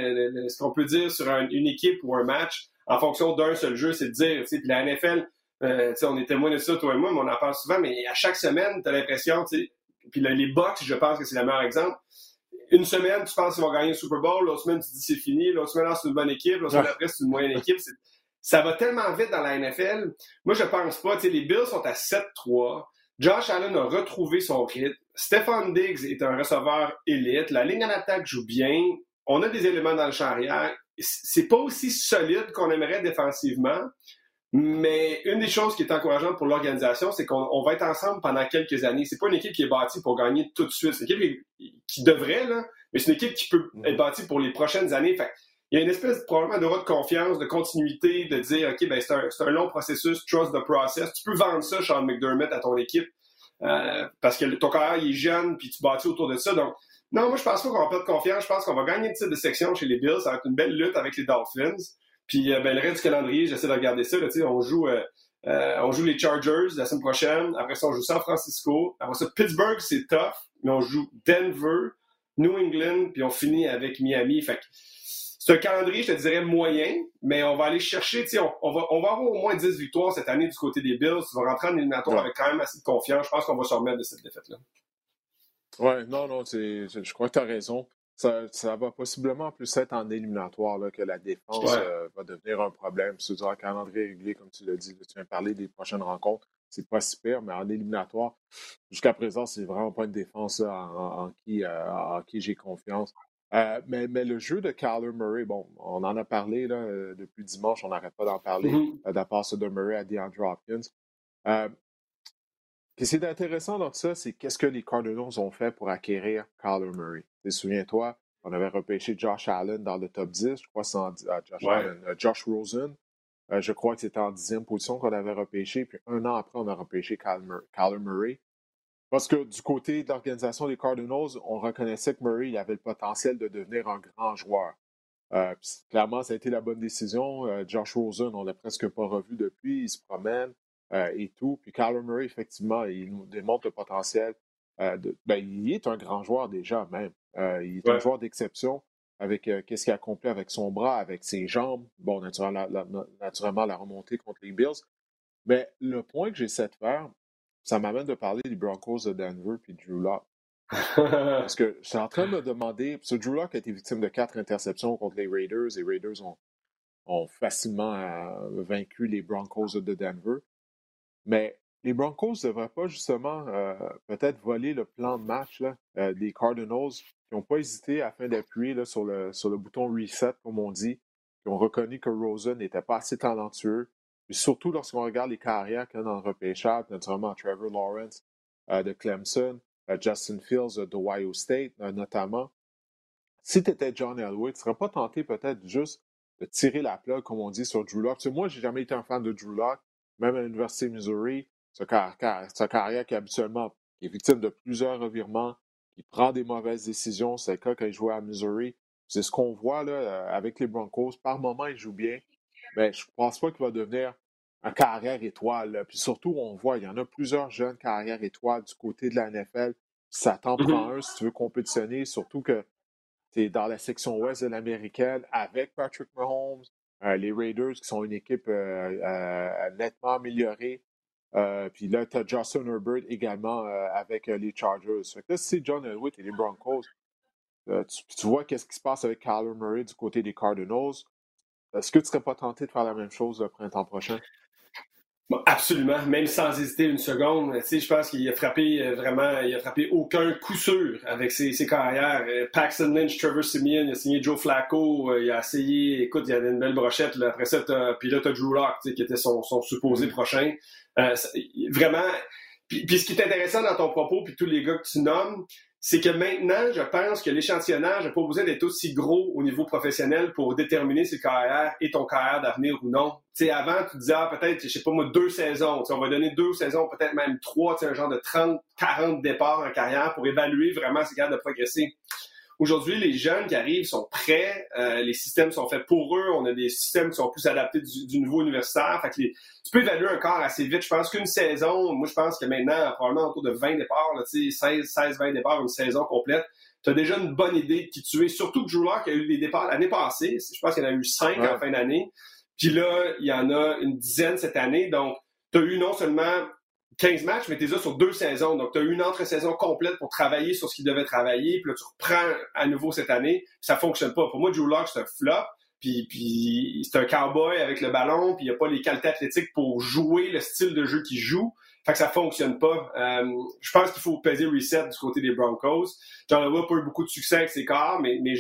S3: ce qu'on peut dire sur une équipe ou un match en fonction d'un seul jeu, c'est de dire, tu sais, la NFL, euh, on est témoin de ça, toi et moi, mais on en parle souvent, mais à chaque semaine, tu as l'impression, tu sais, puis les Bucks, je pense que c'est le meilleur exemple. Une semaine, tu penses qu'ils vont gagner le Super Bowl, l'autre semaine, tu dis c'est fini, l'autre semaine, c'est une bonne équipe, l'autre semaine après, c'est une moyenne équipe. Ça va tellement vite dans la NFL. Moi, je pense pas. Tu sais, les Bills sont à 7-3. Josh Allen a retrouvé son rythme. Stephen Diggs est un receveur élite. La ligne en attaque joue bien. On a des éléments dans le champ arrière c'est pas aussi solide qu'on aimerait défensivement. Mais une des choses qui est encourageante pour l'organisation, c'est qu'on va être ensemble pendant quelques années. C'est pas une équipe qui est bâtie pour gagner tout de suite. C'est une équipe qui devrait, là, mais c'est une équipe qui peut mm-hmm. être bâtie pour les prochaines années. Fait, il y a une espèce probablement d'aura de confiance, de continuité, de dire OK, ben c'est un, un, long processus, trust the process. Tu peux vendre ça, Sean McDermott, à ton équipe. Euh, parce que ton carrière il est jeune, puis tu bâtis autour de ça. Donc, non, moi, je pense pas qu'on va perdre confiance. Je pense qu'on va gagner le titre de section chez les Bills. Ça va être une belle lutte avec les Dolphins. Puis, euh, ben, le reste du calendrier, j'essaie de regarder ça. Là, on joue, euh, euh, on joue les Chargers la semaine prochaine. Après ça, on joue San Francisco. Après ça, Pittsburgh, c'est tough. Mais on joue Denver, New England, puis on finit avec Miami. Fait c'est un calendrier, je te dirais, moyen, mais on va aller chercher, tu sais, on, va, on va avoir au moins 10 victoires cette année du côté des Bills. On va rentrer en éliminatoire avec quand même assez de confiance. Je pense qu'on va se remettre de cette défaite-là.
S1: Oui, non, non, je crois que tu as raison. Ça, ça, va possiblement plus être en éliminatoire là, que la défense euh, va devenir un problème. C'est un calendrier régulier, comme tu l'as dit. tu viens de parler des prochaines rencontres. C'est pas super, mais en éliminatoire, jusqu'à présent, c'est vraiment pas une défense en, qui, euh, en qui j'ai confiance. Euh, mais, mais, le jeu de Kyler Murray, bon, on en a parlé là, depuis dimanche, on n'arrête pas d'en parler, de la passe de Murray à DeAndre Hopkins. Qui est intéressant dans tout ça, c'est qu'est-ce que les Cardinals ont fait pour acquérir Kyler Murray? Souviens-toi, on avait repêché Josh Allen dans le top 10, je crois c'est euh, Josh, euh, Josh Rosen. Euh, je crois que c'était en dixième position qu'on avait repêché. Puis un an après, on a repêché Kyler Murray. Parce que du côté de l'organisation des Cardinals, on reconnaissait que Murray il avait le potentiel de devenir un grand joueur. clairement, ça a été la bonne décision. Josh Rosen, on l'a presque pas revu depuis. Il se promène et tout. Puis Kyler Murray, effectivement, il nous démontre le potentiel. De, ben, il est un grand joueur déjà, même. il est un joueur d'exception avec qu'est-ce qu'il a accompli avec son bras, avec ses jambes. Bon, naturellement la, naturellement, la remontée contre les Bills. Mais le point que j'essaie de faire, ça m'amène de parler des Broncos de Denver puis Drew Locke. Parce que je suis en train de me demander, parce que Drew Locke a été victime de quatre interceptions contre les Raiders. Les Raiders ont, ont facilement euh, vaincu les Broncos de Denver. Mais les Broncos ne devraient pas justement euh, peut-être voler le plan de match là, euh, des Cardinals. Qui n'ont pas hésité afin d'appuyer sur le, sur le bouton reset, comme on dit, qui ont reconnu que Rosen n'était pas assez talentueux, surtout lorsqu'on regarde les carrières qu'il y a dans le repêchage, notamment Trevor Lawrence euh, de Clemson, Justin Fields de Ohio State, notamment. Si tu étais John Elway, tu ne serais pas tenté peut-être juste de tirer la plug, comme on dit, sur Drew Locke. moi, j'ai jamais été un fan de Drew Locke, même à l'Université de Missouri. Sa carrière, qui est habituellement qui est victime de plusieurs revirements, qui prend des mauvaises décisions. C'est le cas quand il jouait à Missouri. C'est ce qu'on voit là, avec les Broncos. Par moment, il joue bien mais je ne pense pas qu'il va devenir un carrière étoile. Puis surtout, on voit, il y en a plusieurs jeunes carrières étoiles du côté de la NFL. Ça t'en mmh prend un si tu veux compétitionner, surtout que tu es dans la section ouest de l'américaine avec Patrick Mahomes, euh, les Raiders qui sont une équipe euh, euh, nettement améliorée. puis là, tu as Justin Herbert également avec les Chargers. Fait que là, si John Elway et les Broncos, tu, vois qu'est-ce qui se passe avec Kyler Murray du côté des Cardinals. Est-ce que tu serais pas tenté de faire la même chose le printemps prochain?
S3: Absolument, même sans hésiter une seconde. Tu je pense qu'il a frappé euh, vraiment, il a frappé aucun coup sûr avec ses, carrières. Euh, Paxton Lynch, Trevor Simeon, il a signé Joe Flacco, euh, il a essayé, écoute, il y avait une belle brochette. Là. Après ça, puis là, tu as Drew Locke, qui était son, supposé mm. prochain. vraiment, puis, puis, ce qui est intéressant dans ton propos, puis tous les gars que tu nommes, c'est que maintenant, je pense que l'échantillonnage n'a pas besoin d'être aussi gros au niveau professionnel pour déterminer si le carrière est ton carrière d'avenir ou non. sais, avant, tu disais ah, peut-être, je sais pas moi, deux saisons. on va donner deux saisons, peut-être même trois, un genre de 30, 40 départs en carrière pour évaluer vraiment si capable de progresser. Aujourd'hui, les jeunes qui arrivent sont prêts, euh, les systèmes sont faits pour eux, on a des systèmes qui sont plus adaptés du, niveau universitaire. Fait que tu peux évaluer un corps assez vite. Je pense qu'une saison, moi je pense que maintenant, probablement autour de 20 départs, là, 16, 16, 20 départs, une saison complète, tu as déjà une bonne idée de qui tu es. Surtout que Drew qui a eu des départs l'année passée, je pense qu'il y en a eu 5 en fin d'année. Puis là, il y en a une dizaine cette année. Donc, tu as eu non seulement 15 matchs, mais tu es sur deux saisons. Donc, tu as une entre-saison complète pour travailler sur ce qu'il devait travailler. Puis là, tu reprends à nouveau cette année. Ça fonctionne pas. Pour moi, Drew Locke, c'est un flop. Puis, puis c'est un cowboy avec le ballon. Puis il n'y a pas les qualités athlétiques pour jouer le style de jeu qu'il joue. Fait que ça fonctionne pas. Euh, je pense qu'il faut peser reset du côté des Broncos. John Elway n'a pas eu beaucoup de succès avec ses corps, mais, mais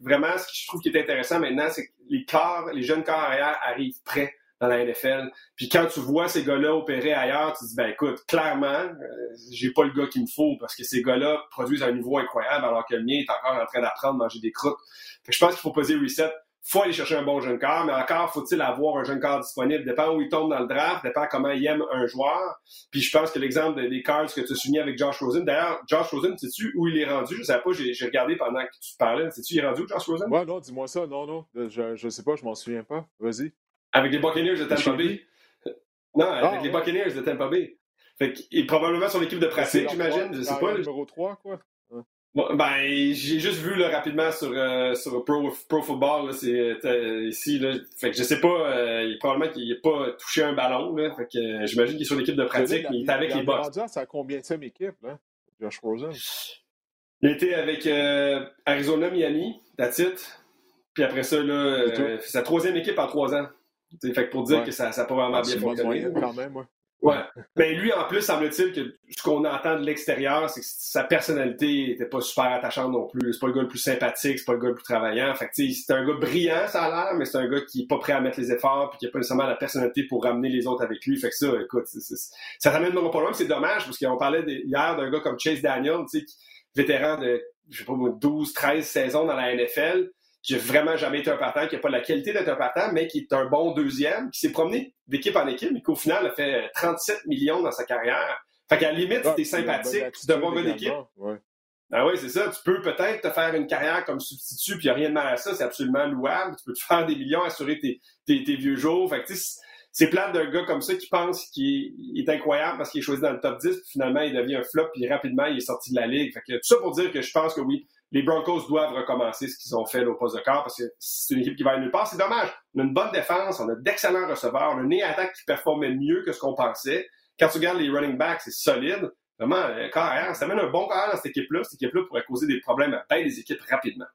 S3: vraiment, ce que je trouve qui est intéressant maintenant, c'est que les corps, les jeunes corps arrière arrivent prêts dans la NFL. Puis quand tu vois ces gars-là opérer ailleurs, tu te dis, ben écoute, clairement, euh, j'ai pas le gars qu'il me faut parce que ces gars-là produisent un niveau incroyable alors que le mien est encore en train d'apprendre à manger des croûtes. Fait que je pense qu'il faut poser reset. Faut aller chercher un bon jeune corps, mais encore faut-il avoir un jeune corps disponible. Dépend où il tombe dans le draft, dépend comment il aime un joueur. Puis je pense que l'exemple des cards que tu as souligné avec Josh Rosen, d'ailleurs, Josh Rosen, sais-tu où il est rendu? Je sais pas, j'ai regardé pendant que tu parlais. Sais-tu, il est rendu où, Josh Rosen?
S1: Ouais, non, dis-moi ça. Non, non. Je, je sais pas, je m'en souviens pas. Vas-y.
S3: Avec les Buccaneers de Tampa Bay. Non, avec ah, les Buccaneers de Tampa Bay. Fait qu'il probablement son équipe de pratique, j'imagine. Je sais pas.
S1: Numéro 3, quoi.
S3: ben, j'ai juste vu là, rapidement sur, euh, sur Pro, Pro Football, c'est euh, ici. Là, fait que je sais pas, euh, il, probablement qu'il n'a pas touché un ballon. Là, fait que j'imagine qu'il est sur l'équipe de pratique, mais il est avec les Bucks.
S1: C'est à combien de équipe, là, Josh Rosen?
S3: Il était avec Arizona, Miami, that's it. Puis après ça, là, c'est sa troisième équipe en trois ans. Fait que pour dire que ça n'a pas vraiment ah, bien fonctionné.
S1: quand même, ouais.
S3: Ouais. Mais lui, en plus, semble-t-il que ce qu'on entend de l'extérieur, c'est que sa personnalité n'était pas super attachante non plus. C'est pas le gars le plus sympathique, c'est pas le gars le plus travaillant. Fait que, c'est un gars brillant, ça a l'air, mais c'est un gars qui est pas prêt à mettre les efforts puis qui a pas nécessairement la personnalité pour ramener les autres avec lui. Fait que ça, écoute, ça t'amène pas loin. C'est dommage parce qu'on parlait hier d'un gars comme Chase Daniel, tu sais, vétéran de, je sais pas, 12, 13 saisons dans la NFL qui a vraiment jamais été un partant, qui n'a pas la qualité d'être un partant, mais qui est un bon deuxième, qui s'est promené d'équipe en équipe, mais qu'au final a fait 37 millions dans sa carrière. Fait qu'à la limite, c'était sympathique, c'est un bon gars d'équipe. Ben oui, c'est ça. Tu peux peut-être te faire une carrière comme substitut, puis il n'y a rien de mal à ça. C'est absolument louable. Tu peux te faire des millions, assurer tes, tes, vieux jours. Fait que, c'est plate d'un gars comme ça qui pense qu'il est incroyable parce qu'il est choisi dans le top 10, puis finalement, il devient un flop, puis rapidement, il est sorti de la ligue. Fait que, tout ça pour dire que je pense que oui, les Broncos doivent recommencer ce qu'ils ont fait au poste de corps parce que c'est une équipe qui va nulle part. C'est dommage. On a une bonne défense, on a d'excellents receveurs, on a une attaque qui performait mieux que ce qu'on pensait. Quand tu regardes les running backs, c'est solide. Vraiment, carrière, ça mène un bon carrière dans cette équipe-là. Cette équipe-là pourrait causer des problèmes à bien des équipes rapidement.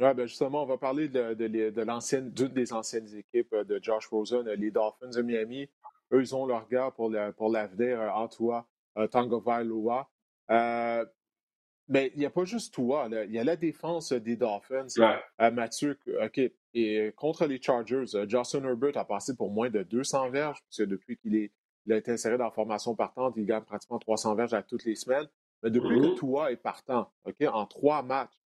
S1: Oui, ben justement, on va parler de, l'ancienne, d'une des anciennes équipes euh, de Josh Rosen, euh, les Dolphins de Miami. Eux, ils ont leur gars pour, pour l'avenir, euh, Antoine Tangovailoa. Mais il n'y a pas juste toi. Il y a la défense des Dolphins. Mathieu, OK. Et contre les Chargers, Justin Herbert a passé pour moins de 200 verges, parce depuis qu'il est il a été inséré dans la formation partante. Il gagne pratiquement 300 verges à toutes les semaines. Mais depuis que mmh Tua est partant, OK, en trois matchs,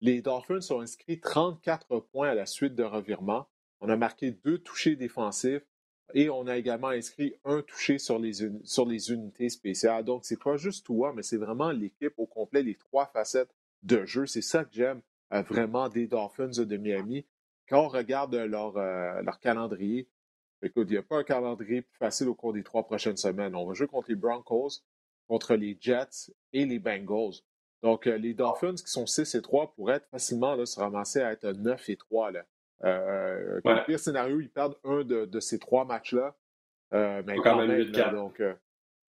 S1: les Dolphins ont inscrit 34 points à la suite de revirement. On a marqué deux touchés défensifs et on a également inscrit un touché sur les, unités spéciales. Donc, c'est pas juste Tua, mais c'est vraiment l'équipe au complet, les trois facettes de jeu. C'est ça que j'aime euh, vraiment des Dolphins de Miami. Quand on regarde leur, euh, calendrier, Écoute, il n'y a pas un calendrier plus facile au cours des trois prochaines semaines. On va jouer contre les Broncos, contre les Jets et les Bengals. Donc, euh, les Dolphins qui sont 6 et 3 pourraient facilement se ramasser à être 9 et 3. Là. Euh, le pire scénario, ils perdent un de, ces trois matchs-là. Euh, mais quand, même, donc, euh,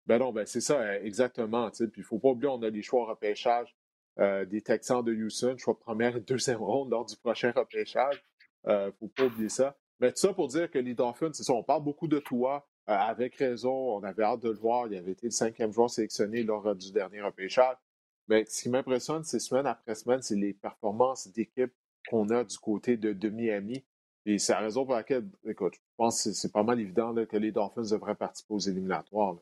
S1: ben non, ben c'est ça, exactement. Puis il ne faut pas oublier, on a les choix repêchage des Texans de Houston, choix première et deuxième ronde lors du prochain repêchage. Il ne faut pas oublier ça. Mais tout ça pour dire que les Dolphins, c'est ça, on parle beaucoup de toi, euh, avec raison, on avait hâte de le voir, il avait été le cinquième joueur sélectionné lors euh, du dernier repêchage. Mais ce qui m'impressionne, c'est semaine après semaine, c'est les performances d'équipe qu'on a du côté de, Miami. Et c'est la raison pour laquelle, écoute, je pense que c'est pas mal évident que les Dolphins devraient participer aux éliminatoires.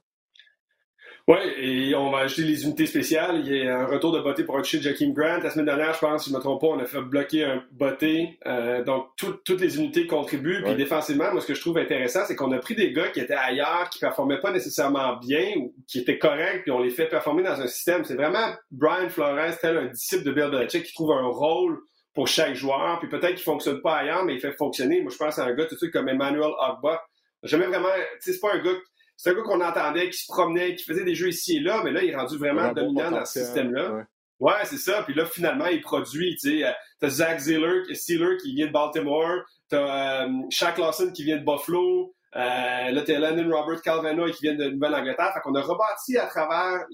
S3: Oui, et on va ajouter les unités spéciales. Il y a un retour de beauté pour un toucher de Jakeem Grant. La semaine dernière, je pense, si je ne me trompe pas, on a fait bloquer un beauté. Euh, donc, toutes les unités contribuent. Puis défensivement, moi, ce que je trouve intéressant, c'est qu'on a pris des gars qui étaient ailleurs, qui ne performaient pas nécessairement bien ou qui étaient corrects, puis on les fait performer dans un système. C'est vraiment Brian Flores, tel un disciple de Bill Belichick, qui trouve un rôle pour chaque joueur. Puis peut-être qu'il ne fonctionne pas ailleurs, mais il fait fonctionner. Moi, je pense à un gars tout de suite comme Emmanuel Ogba. Jamais vraiment, tu sais, c'est pas un gars c'est un gars qu'on entendait, qui se promenait, qui faisait des jeux ici et là, mais là, il est rendu vraiment dominant dans ce système-là. Ouais, c'est ça. Puis là, finalement, il produit, tu sais. Euh, t'as Zach Ziller, Steeler qui vient de Baltimore. T'as euh, Shaq Lawson qui vient de Buffalo. Euh, là, t'as Landon Robert Calvino qui vient de Nouvelle-Angleterre. Fait qu'on a rebâti à travers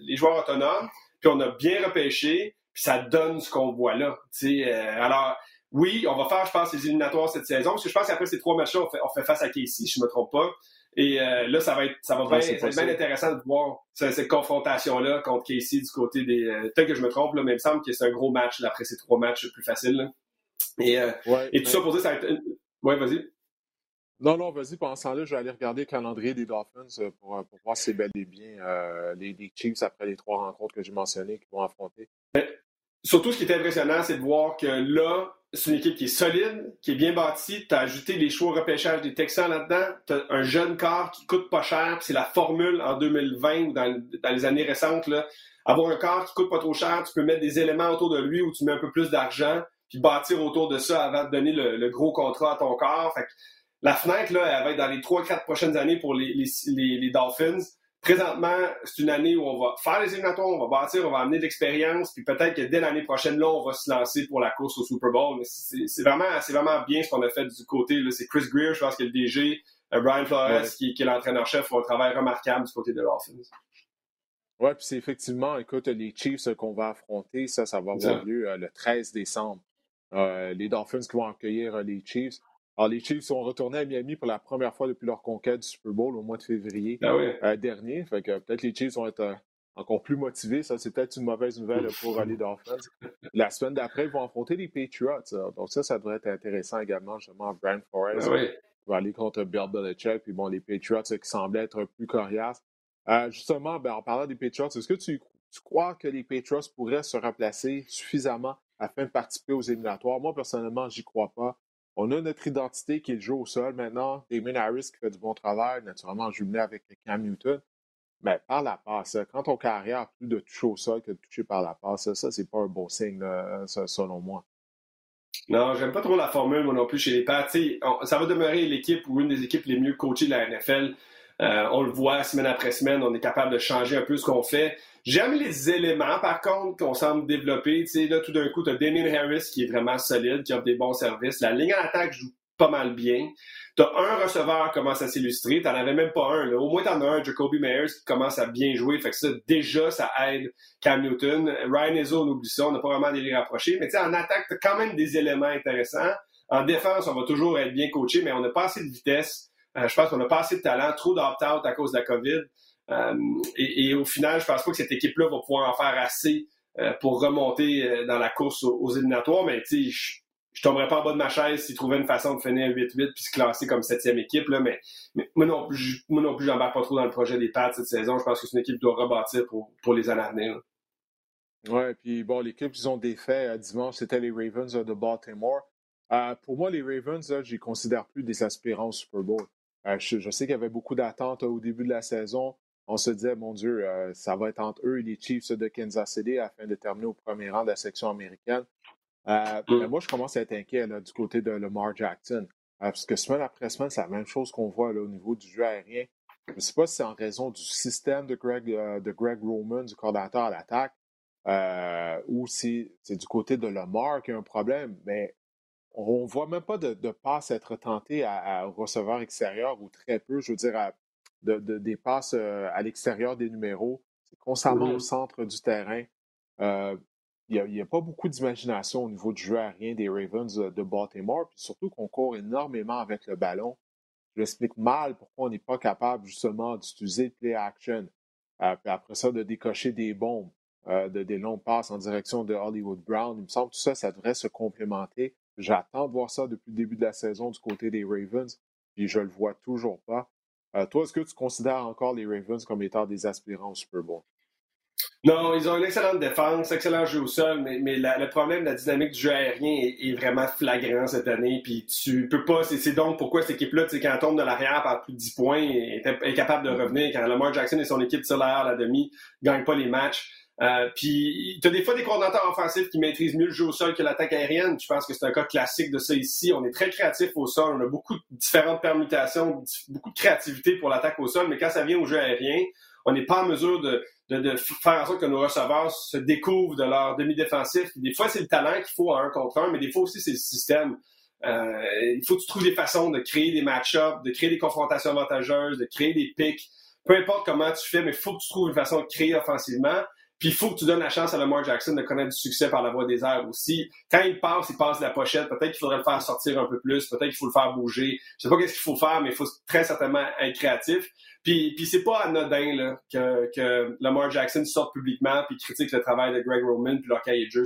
S3: les joueurs autonomes. Puis on a bien repêché. Puis ça donne ce qu'on voit là. Tu sais, euh, alors, oui, on va faire, je pense, les éliminatoires cette saison. Parce que je pense qu'après ces trois matchs-là, on fait, on fait face à Casey, si je me trompe pas. Et euh, là, ça va être, ça va bien, bien intéressant de voir cette, confrontation-là contre Casey du côté des. Euh, peut-être que je me trompe, là, mais il me semble que c'est un gros match là, après ces trois matchs plus faciles. Et, euh, et tout ça pour dire, ça va être. Ouais, vas-y.
S1: Non, non, vas-y. Pendant ce temps-là, je vais aller regarder le calendrier des Dolphins pour, pour voir si c'est bel et bien les, les, Chiefs après les trois rencontres que j'ai mentionnées qui vont affronter.
S3: Surtout, ce qui est impressionnant, c'est de voir que là, c'est une équipe qui est solide, qui est bien bâtie. Tu as ajouté les choix repêchage des Texans là-dedans. Tu as un jeune corps qui coûte pas cher. C'est la formule en 2020 ou dans, les années récentes. Là. Avoir un corps qui coûte pas trop cher, tu peux mettre des éléments autour de lui où tu mets un peu plus d'argent, puis bâtir autour de ça avant de donner le, gros contrat à ton corps. Fait la fenêtre, là, elle va être dans les 3-4 prochaines années pour les Dolphins présentement, c'est une année où on va faire les éliminatoires, on va bâtir, on va amener de l'expérience, puis peut-être que dès l'année prochaine, là, on va se lancer pour la course au Super Bowl. c'est vraiment, c'est vraiment bien ce qu'on a fait du côté. C'est Chris Greer, je pense que le DG, euh, Brian Flores, qui, est l'entraîneur-chef, font un travail remarquable du côté de l'Offense.
S1: Oui, puis c'est effectivement, écoute, les Chiefs qu'on va affronter, ça, ça va avoir lieu euh, le 13 décembre. Euh, les Dolphins qui vont accueillir les Chiefs. Alors, les Chiefs sont retournés à Miami pour la première fois depuis leur conquête du Super Bowl au mois de février
S3: ah
S1: euh, dernier. Fait que peut-être les Chiefs vont être euh, encore plus motivés. Ça, c'est peut-être une mauvaise nouvelle *laughs* pour les Dolphins. La semaine d'après, ils vont affronter les Patriots. Donc ça, ça devrait être intéressant également, justement, Brian Forrest.
S3: Ah
S1: va aller contre Bill Belichick. Puis bon, les Patriots qui semblaient être plus coriaces. Euh, justement, ben, en parlant des Patriots, est-ce que tu, tu crois que les Patriots pourraient se remplacer suffisamment afin de participer aux éliminatoires? Moi, personnellement, j'y crois pas. On a notre identité qui est le jeu au sol maintenant. Damon Harris qui fait du bon travail, naturellement jumelé avec Cam Newton. Mais par la passe, quand ton carrière a plus de toucher au sol que de toucher par la passe, ça, c'est pas un bon signe, selon moi.
S3: Non, j'aime pas trop la formule, moi non plus, chez les Pats. ça va demeurer l'équipe ou une des équipes les mieux coachées de la NFL. Euh, on le voit semaine après semaine, on est capable de changer un peu ce qu'on fait. J'aime les éléments, par contre, qu'on semble développer. là, tout d'un coup, tu as Damien Harris qui est vraiment solide, qui offre des bons services. La ligne en attaque joue pas mal bien. Tu as un receveur qui commence à s'illustrer. Tu avais même pas un. Au moins, tu en as un, Jacoby Meyers, qui commence à bien jouer. Fait que ça, déjà, ça aide Cam Newton. Ryan Ezzo, on oublie ça. On n'a pas vraiment à les rapprocher. Mais en attaque, tu as quand même des éléments intéressants. En défense, on va toujours être bien coaché, mais on n'a pas assez de vitesse. Euh, je pense qu'on n'a pas assez de talent, trop d'opt-out à cause de la COVID. Euh, et, au final, je pense pas que cette équipe-là va pouvoir en faire assez euh, pour remonter dans la course aux, éliminatoires. Mais tu sais, je tomberais pas en bas de ma chaise s'ils trouvaient une façon de finir 8-8 puis se classer comme septième équipe. Là, mais, moi non plus, moi non plus, j'embarque pas trop dans le projet des Pats cette saison. Je pense que c'est une équipe qui doit rebâtir pour, les années à venir.
S1: Oui, puis bon, l'équipe qu'ils ont défait dimanche, c'était les Ravens de Baltimore. Pour moi, les Ravens, je les considère plus des aspirants au Super Bowl. Je, sais qu'il y avait beaucoup d'attentes au début de la saison. On se disait, mon Dieu, ça va être entre eux et les Chiefs de Kansas City afin de terminer au premier rang de la section américaine. Euh, mm. moi, je commence à être inquiet du côté de Lamar Jackson. Euh, parce que semaine après semaine, c'est la même chose qu'on voit au niveau du jeu aérien. Je ne sais pas si c'est en raison du système de Greg, euh, de Greg Roman, du coordinateur à l'attaque, ou si c'est du côté de Lamar qui a un problème, mais on ne voit même pas de, passes être tentées à, receveur extérieur ou très peu, je veux dire, des passes à l'extérieur des numéros. C'est constamment au centre du terrain il n'y a, pas beaucoup d'imagination au niveau du jeu aérien des Ravens de Baltimore, puis surtout qu'on court énormément avec le ballon. Je l'explique mal pourquoi on n'est pas capable justement d'utiliser le play action, euh, puis après ça de décocher des bombes, euh, de, des longues passes en direction de Hollywood Brown. Il me semble que tout ça, ça devrait se complémenter. J'attends de voir ça depuis le début de la saison du côté des Ravens, puis je le vois toujours pas. Euh, toi, est-ce que tu considères encore les Ravens comme étant des aspirants au Super Bowl?
S3: Non, ils ont une excellente défense, excellent jeu au sol, mais, mais le problème de la dynamique du jeu aérien est, vraiment flagrant cette année. Puis tu peux pas. C'est donc pourquoi cette équipe-là, quand elle tombe de l'arrière par plus de 10 points, est incapable de revenir. Quand Lamar Jackson et son équipe sur l'arrière la demi gagnent pas les matchs. Euh, puis tu as des fois des coordinateurs offensifs qui maîtrisent mieux le jeu au sol que l'attaque aérienne. Je pense que c'est un cas classique de ça ici. On est très créatif au sol. On a beaucoup de différentes permutations, beaucoup de créativité pour l'attaque au sol, mais quand ça vient au jeu aérien, on n'est pas en mesure de de, faire en sorte que nos receveurs se découvrent de leur demi-défensif. Des fois, c'est le talent qu'il faut à un contre un, mais des fois aussi, c'est le système. Euh, il faut que tu trouves des façons de créer des match-ups, de créer des confrontations avantageuses, de créer des pics. Peu importe comment tu fais, mais il faut que tu trouves une façon de créer offensivement. Puis il faut que tu donnes la chance à Lamar Jackson de connaître du succès par la voie des airs aussi. Quand il passe, il passe de la pochette. Peut-être qu'il faudrait le faire sortir un peu plus. Peut-être qu'il faut le faire bouger. Je sais pas qu'est-ce qu'il faut faire, mais il faut très certainement être créatif. Puis, puis c'est pas anodin là, que, que Lamar Jackson sorte publiquement puis critique le travail de Greg Roman puis leur cahier de jeu.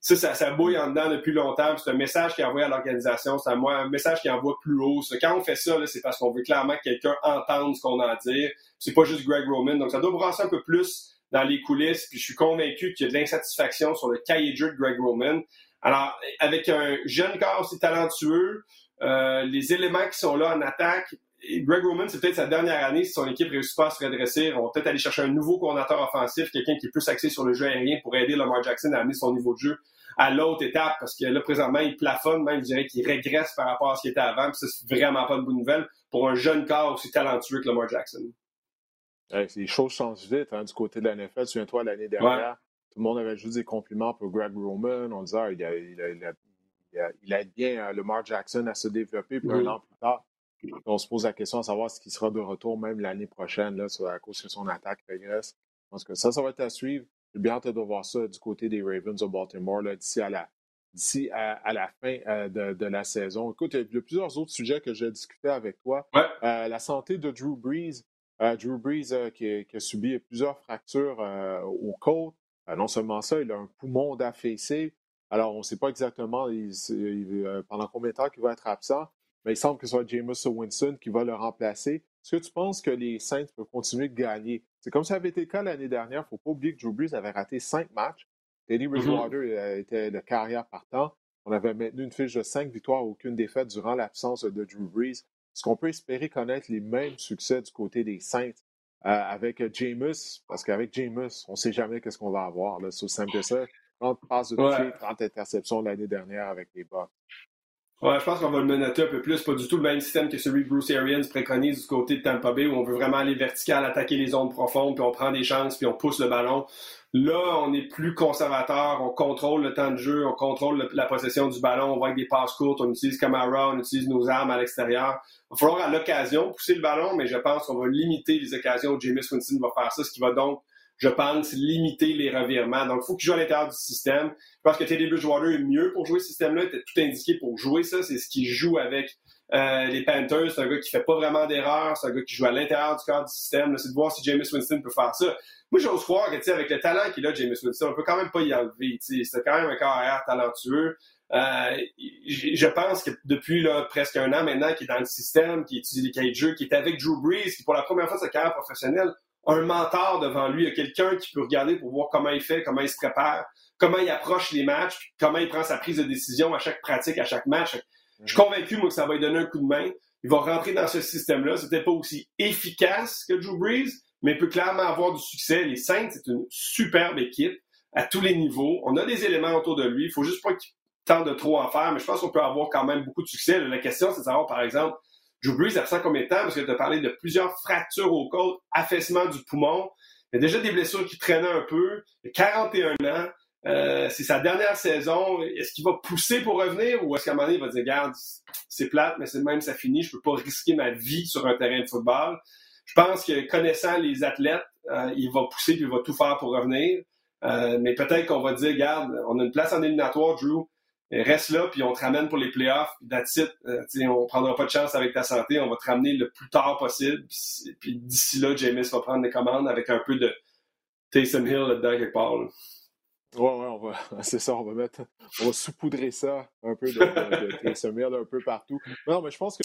S3: Ça, ça, ça, bouille en dedans depuis longtemps. C'est un message qu'il envoie à l'organisation. C'est un, message qu'il envoie plus haut. Quand on fait ça, c'est parce qu'on veut clairement que quelqu'un entende ce qu'on a à dire. C'est pas juste Greg Roman. Donc, ça doit brasser un peu plus dans les coulisses. Puis, je suis convaincu qu'il y a de l'insatisfaction sur le cahier de jeu de Greg Roman. Alors, avec un jeune corps aussi talentueux, euh, les éléments qui sont là en attaque, Greg Roman, c'est peut-être sa dernière année si son équipe réussit pas à se redresser. On va peut-être aller chercher un nouveau coordinateur offensif, quelqu'un qui est plus sur le jeu aérien pour aider Lamar Jackson à amener son niveau de jeu à l'autre étape parce que là, présentement, il plafonne, même, je dirais qu'il régresse par rapport à ce qu'il était avant. Puis ça, c'est vraiment pas une bonne nouvelle pour un jeune corps aussi talentueux que Lamar Jackson.
S1: Les choses changent vite hein, du côté de la NFL. Souviens-toi, l'année dernière, tout le monde avait juste des compliments pour Greg Roman. On disait, ah, il, a, il, aide bien euh, Lamar Jackson à se développer. Puis un an plus tard, on se pose la question à savoir ce qui sera de retour même l'année prochaine, là, à cause que son attaque régresse. Je pense que ça, ça va être à suivre. J'ai bien hâte de voir ça du côté des Ravens de Baltimore d'ici à la, d'ici à, la fin euh, de, la saison. Écoute, il y a plusieurs autres sujets que j'ai discuté avec toi. Euh, la santé de Drew Brees. Euh, Drew Brees qui, a subi plusieurs fractures aux côtes. non seulement ça, il a un poumon d'affaissé. Alors, on ne sait pas exactement pendant combien de temps il va être absent mais il semble que ce soit Jameis Winston qui va le remplacer. Est-ce que tu penses que les Saints peuvent continuer de gagner? C'est comme ça avait été le cas l'année dernière. Il ne faut pas oublier que Drew Brees avait raté cinq matchs. Teddy mm-hmm. Bridgewater euh, était de carrière partant. On avait maintenu une fiche de cinq victoires, aucune défaite durant l'absence de Drew Brees. Est-ce qu'on peut espérer connaître les mêmes succès du côté des Saints avec Jameis, parce qu'avec Jameis, on ne sait jamais qu'est-ce qu'on va avoir. C'est aussi simple que ça. 30 passes de toucher, 30 interceptions l'année dernière avec les Bucks.
S3: Ouais, je pense qu'on va le menotter un peu plus. Pas du tout le même système que celui que Bruce Arians préconise du côté de Tampa Bay, où on veut vraiment aller vertical, attaquer les zones profondes, puis on prend des chances, puis on pousse le ballon. Là, on est plus conservateur, on contrôle le temps de jeu, on contrôle la possession du ballon, on va avec des passes courtes, on utilise Camara, on utilise nos armes à l'extérieur. Il va falloir à l'occasion pousser le ballon, mais je pense qu'on va limiter les occasions où James Winston va faire ça, ce qui va donc je pense, limiter les revirements. Donc, il faut qu'il joue à l'intérieur du système. Je pense que Teddy Bridgewater est mieux pour jouer ce système-là. Était tout indiqué pour jouer ça. C'est ce qu'il joue avec euh, les Panthers. C'est un gars qui fait pas vraiment d'erreurs. C'est un gars qui joue à l'intérieur du cadre du système. C'est de voir si James Winston peut faire ça. Moi, j'ose croire que, avec le talent qu'il a, James Winston, on peut quand même pas y enlever. C'est quand même un carrière talentueux. Euh, je pense que depuis là, presque un an maintenant qu'il est dans le système, qu'il étudie les cahiers de jeu, qu'il est avec Drew Brees, qui pour la première fois de sa carrière professionnelle un mentor devant lui, il y a quelqu'un qui peut regarder pour voir comment il fait, comment il se prépare, comment il approche les matchs, comment il prend sa prise de décision à chaque pratique, à chaque match. Je suis convaincu, moi, que ça va lui donner un coup de main. Il va rentrer dans ce système-là. C'était pas aussi efficace que Drew Brees, mais peut clairement avoir du succès. Les Saints, c'est une superbe équipe à tous les niveaux. On a des éléments autour de lui. Il faut juste pas qu'il tente de trop en faire, mais je pense qu'on peut avoir quand même beaucoup de succès. La question, c'est de savoir, par exemple, Drew Brees absent combien de temps? Parce que tu as parlé de plusieurs fractures aux côtes, affaissement du poumon. Il y a déjà des blessures qui traînaient un peu. Il a 41 ans. Euh, c'est sa dernière saison. Est-ce qu'il va pousser pour revenir ou est-ce qu'à un moment donné, il va dire, regarde, c'est plate, mais c'est même ça finit. Je peux pas risquer ma vie sur un terrain de football. Je pense que connaissant les athlètes, euh, il va pousser puis il va tout faire pour revenir. Euh, mais peut-être qu'on va dire, regarde, on a une place en éliminatoire, Drew reste là, puis on te ramène pour les playoffs, puis. Euh, on prendra pas de chance avec ta santé, on va te ramener le plus tard possible, puis, d'ici là, James va prendre les commandes avec un peu de Taysom Hill là-dedans quelque part.
S1: Ouais, ouais, on va, *laughs* c'est ça, on va mettre, on va saupoudrer ça, un peu de, de, Taysom Hill un peu partout. Non, mais je pense que...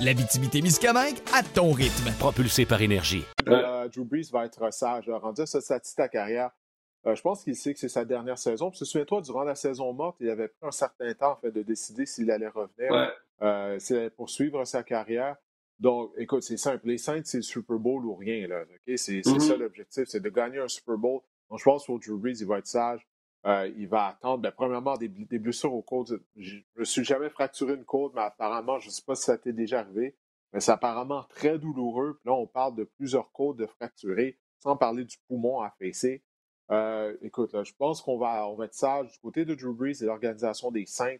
S4: L'Abitibi-Témiscamingue à ton rythme.
S5: Propulsé par énergie.
S1: Euh, Drew Brees va être sage, rendu à sa ta carrière. Euh, je pense qu'il sait que c'est sa dernière saison. Puis, souviens-toi, durant la saison morte, il avait pris un certain temps en fait, de décider s'il allait revenir, euh, s'il allait poursuivre sa carrière. Donc, écoute, c'est simple. Les Saints, c'est le Super Bowl ou rien. Là, C'est ça mm-hmm. l'objectif, c'est de gagner un Super Bowl. Donc, je pense que Drew Brees, il va être sage. Euh, il va attendre, ben, premièrement, des, blessures aux côtes. Je ne me suis jamais fracturé une côte, mais apparemment, je ne sais pas si ça t'est déjà arrivé, mais c'est apparemment très douloureux. Puis là, on parle de plusieurs côtes de fracturées, sans parler du poumon affaissé. Euh, écoute, je pense qu'on va, on va être sage du côté de Drew Brees et l'organisation des Saints.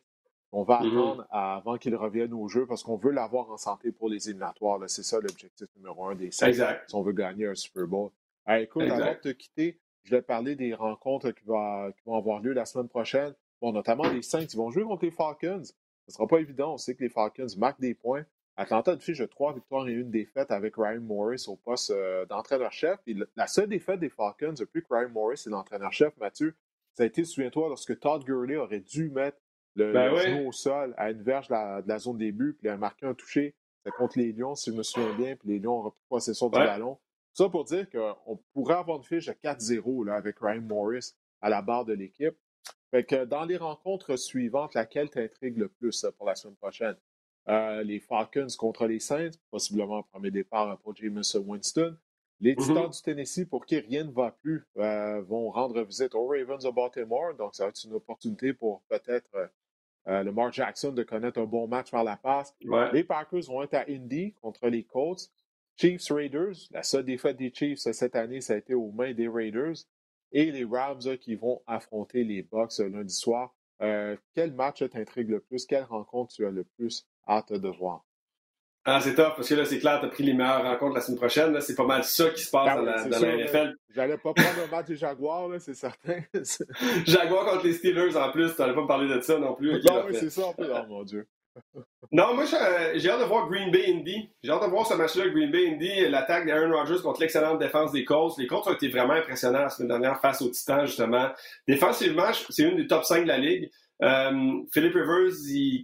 S1: On va mm-hmm. attendre avant qu'il revienne au jeu parce qu'on veut l'avoir en santé pour les éliminatoires. C'est ça l'objectif numéro un des Saints si on veut gagner un Super Bowl. écoute, avant de te quitter, je vais parler des rencontres qui, qui, vont avoir lieu la semaine prochaine. Bon, notamment les Saints, ils vont jouer contre les Falcons. Ce ne sera pas évident. On sait que les Falcons marquent des points. Atlanta a une fiche de trois victoires et une défaite avec Ryan Morris au poste euh, d'entraîneur-chef. La seule défaite des Falcons depuis que Ryan Morris est l'entraîneur-chef, Mathieu, ça a été, souviens-toi, lorsque Todd Gurley aurait dû mettre le, ben genou au sol à une verge de la, zone début, puis il a marqué un touché. C'était contre les Lions, si je me souviens bien, puis les Lions ont repris possession du ballon. Ça pour dire qu'on pourrait avoir une fiche de 4-0 avec Ryan Morris à la barre de l'équipe. Fait que dans les rencontres suivantes, laquelle t'intrigue le plus pour la semaine prochaine? Euh, les Falcons contre les Saints, possiblement un premier départ pour James Winston. Les mm-hmm. Titans du Tennessee, pour qui rien ne va plus, euh, vont rendre visite aux Ravens de Baltimore. Donc, ça va être une opportunité pour peut-être euh, le Mark Jackson de connaître un bon match par la passe. Les Packers vont être à Indy contre les Colts. Chiefs Raiders, la seule défaite des Chiefs cette année, ça a été aux mains des Raiders. Et les Rams qui vont affronter les Bucks lundi soir. quel match t'intrigue le plus? Quelle rencontre tu as le plus hâte de voir?
S3: Ah, c'est top, parce que là, c'est clair, tu as pris les meilleures rencontres la semaine prochaine. C'est pas mal ça qui se passe ben dans, la, NFL.
S1: J'allais pas prendre un match des Jaguars, c'est certain. *laughs*
S3: Jaguars contre les Steelers en plus, tu n'allais pas me parler de ça non plus.
S1: non, oui, c'est ça, en plus. Oh mon Dieu.
S3: Non, moi, j'ai hâte de voir Green Bay Indy. J'ai hâte de voir ce match-là, Green Bay Indy, l'attaque d'Aaron Rodgers contre l'excellente défense des Colts. Les Colts ont été vraiment impressionnants la semaine dernière face aux Titans, justement. Défensivement, c'est une des top 5 de la ligue. Euh, Philip Rivers,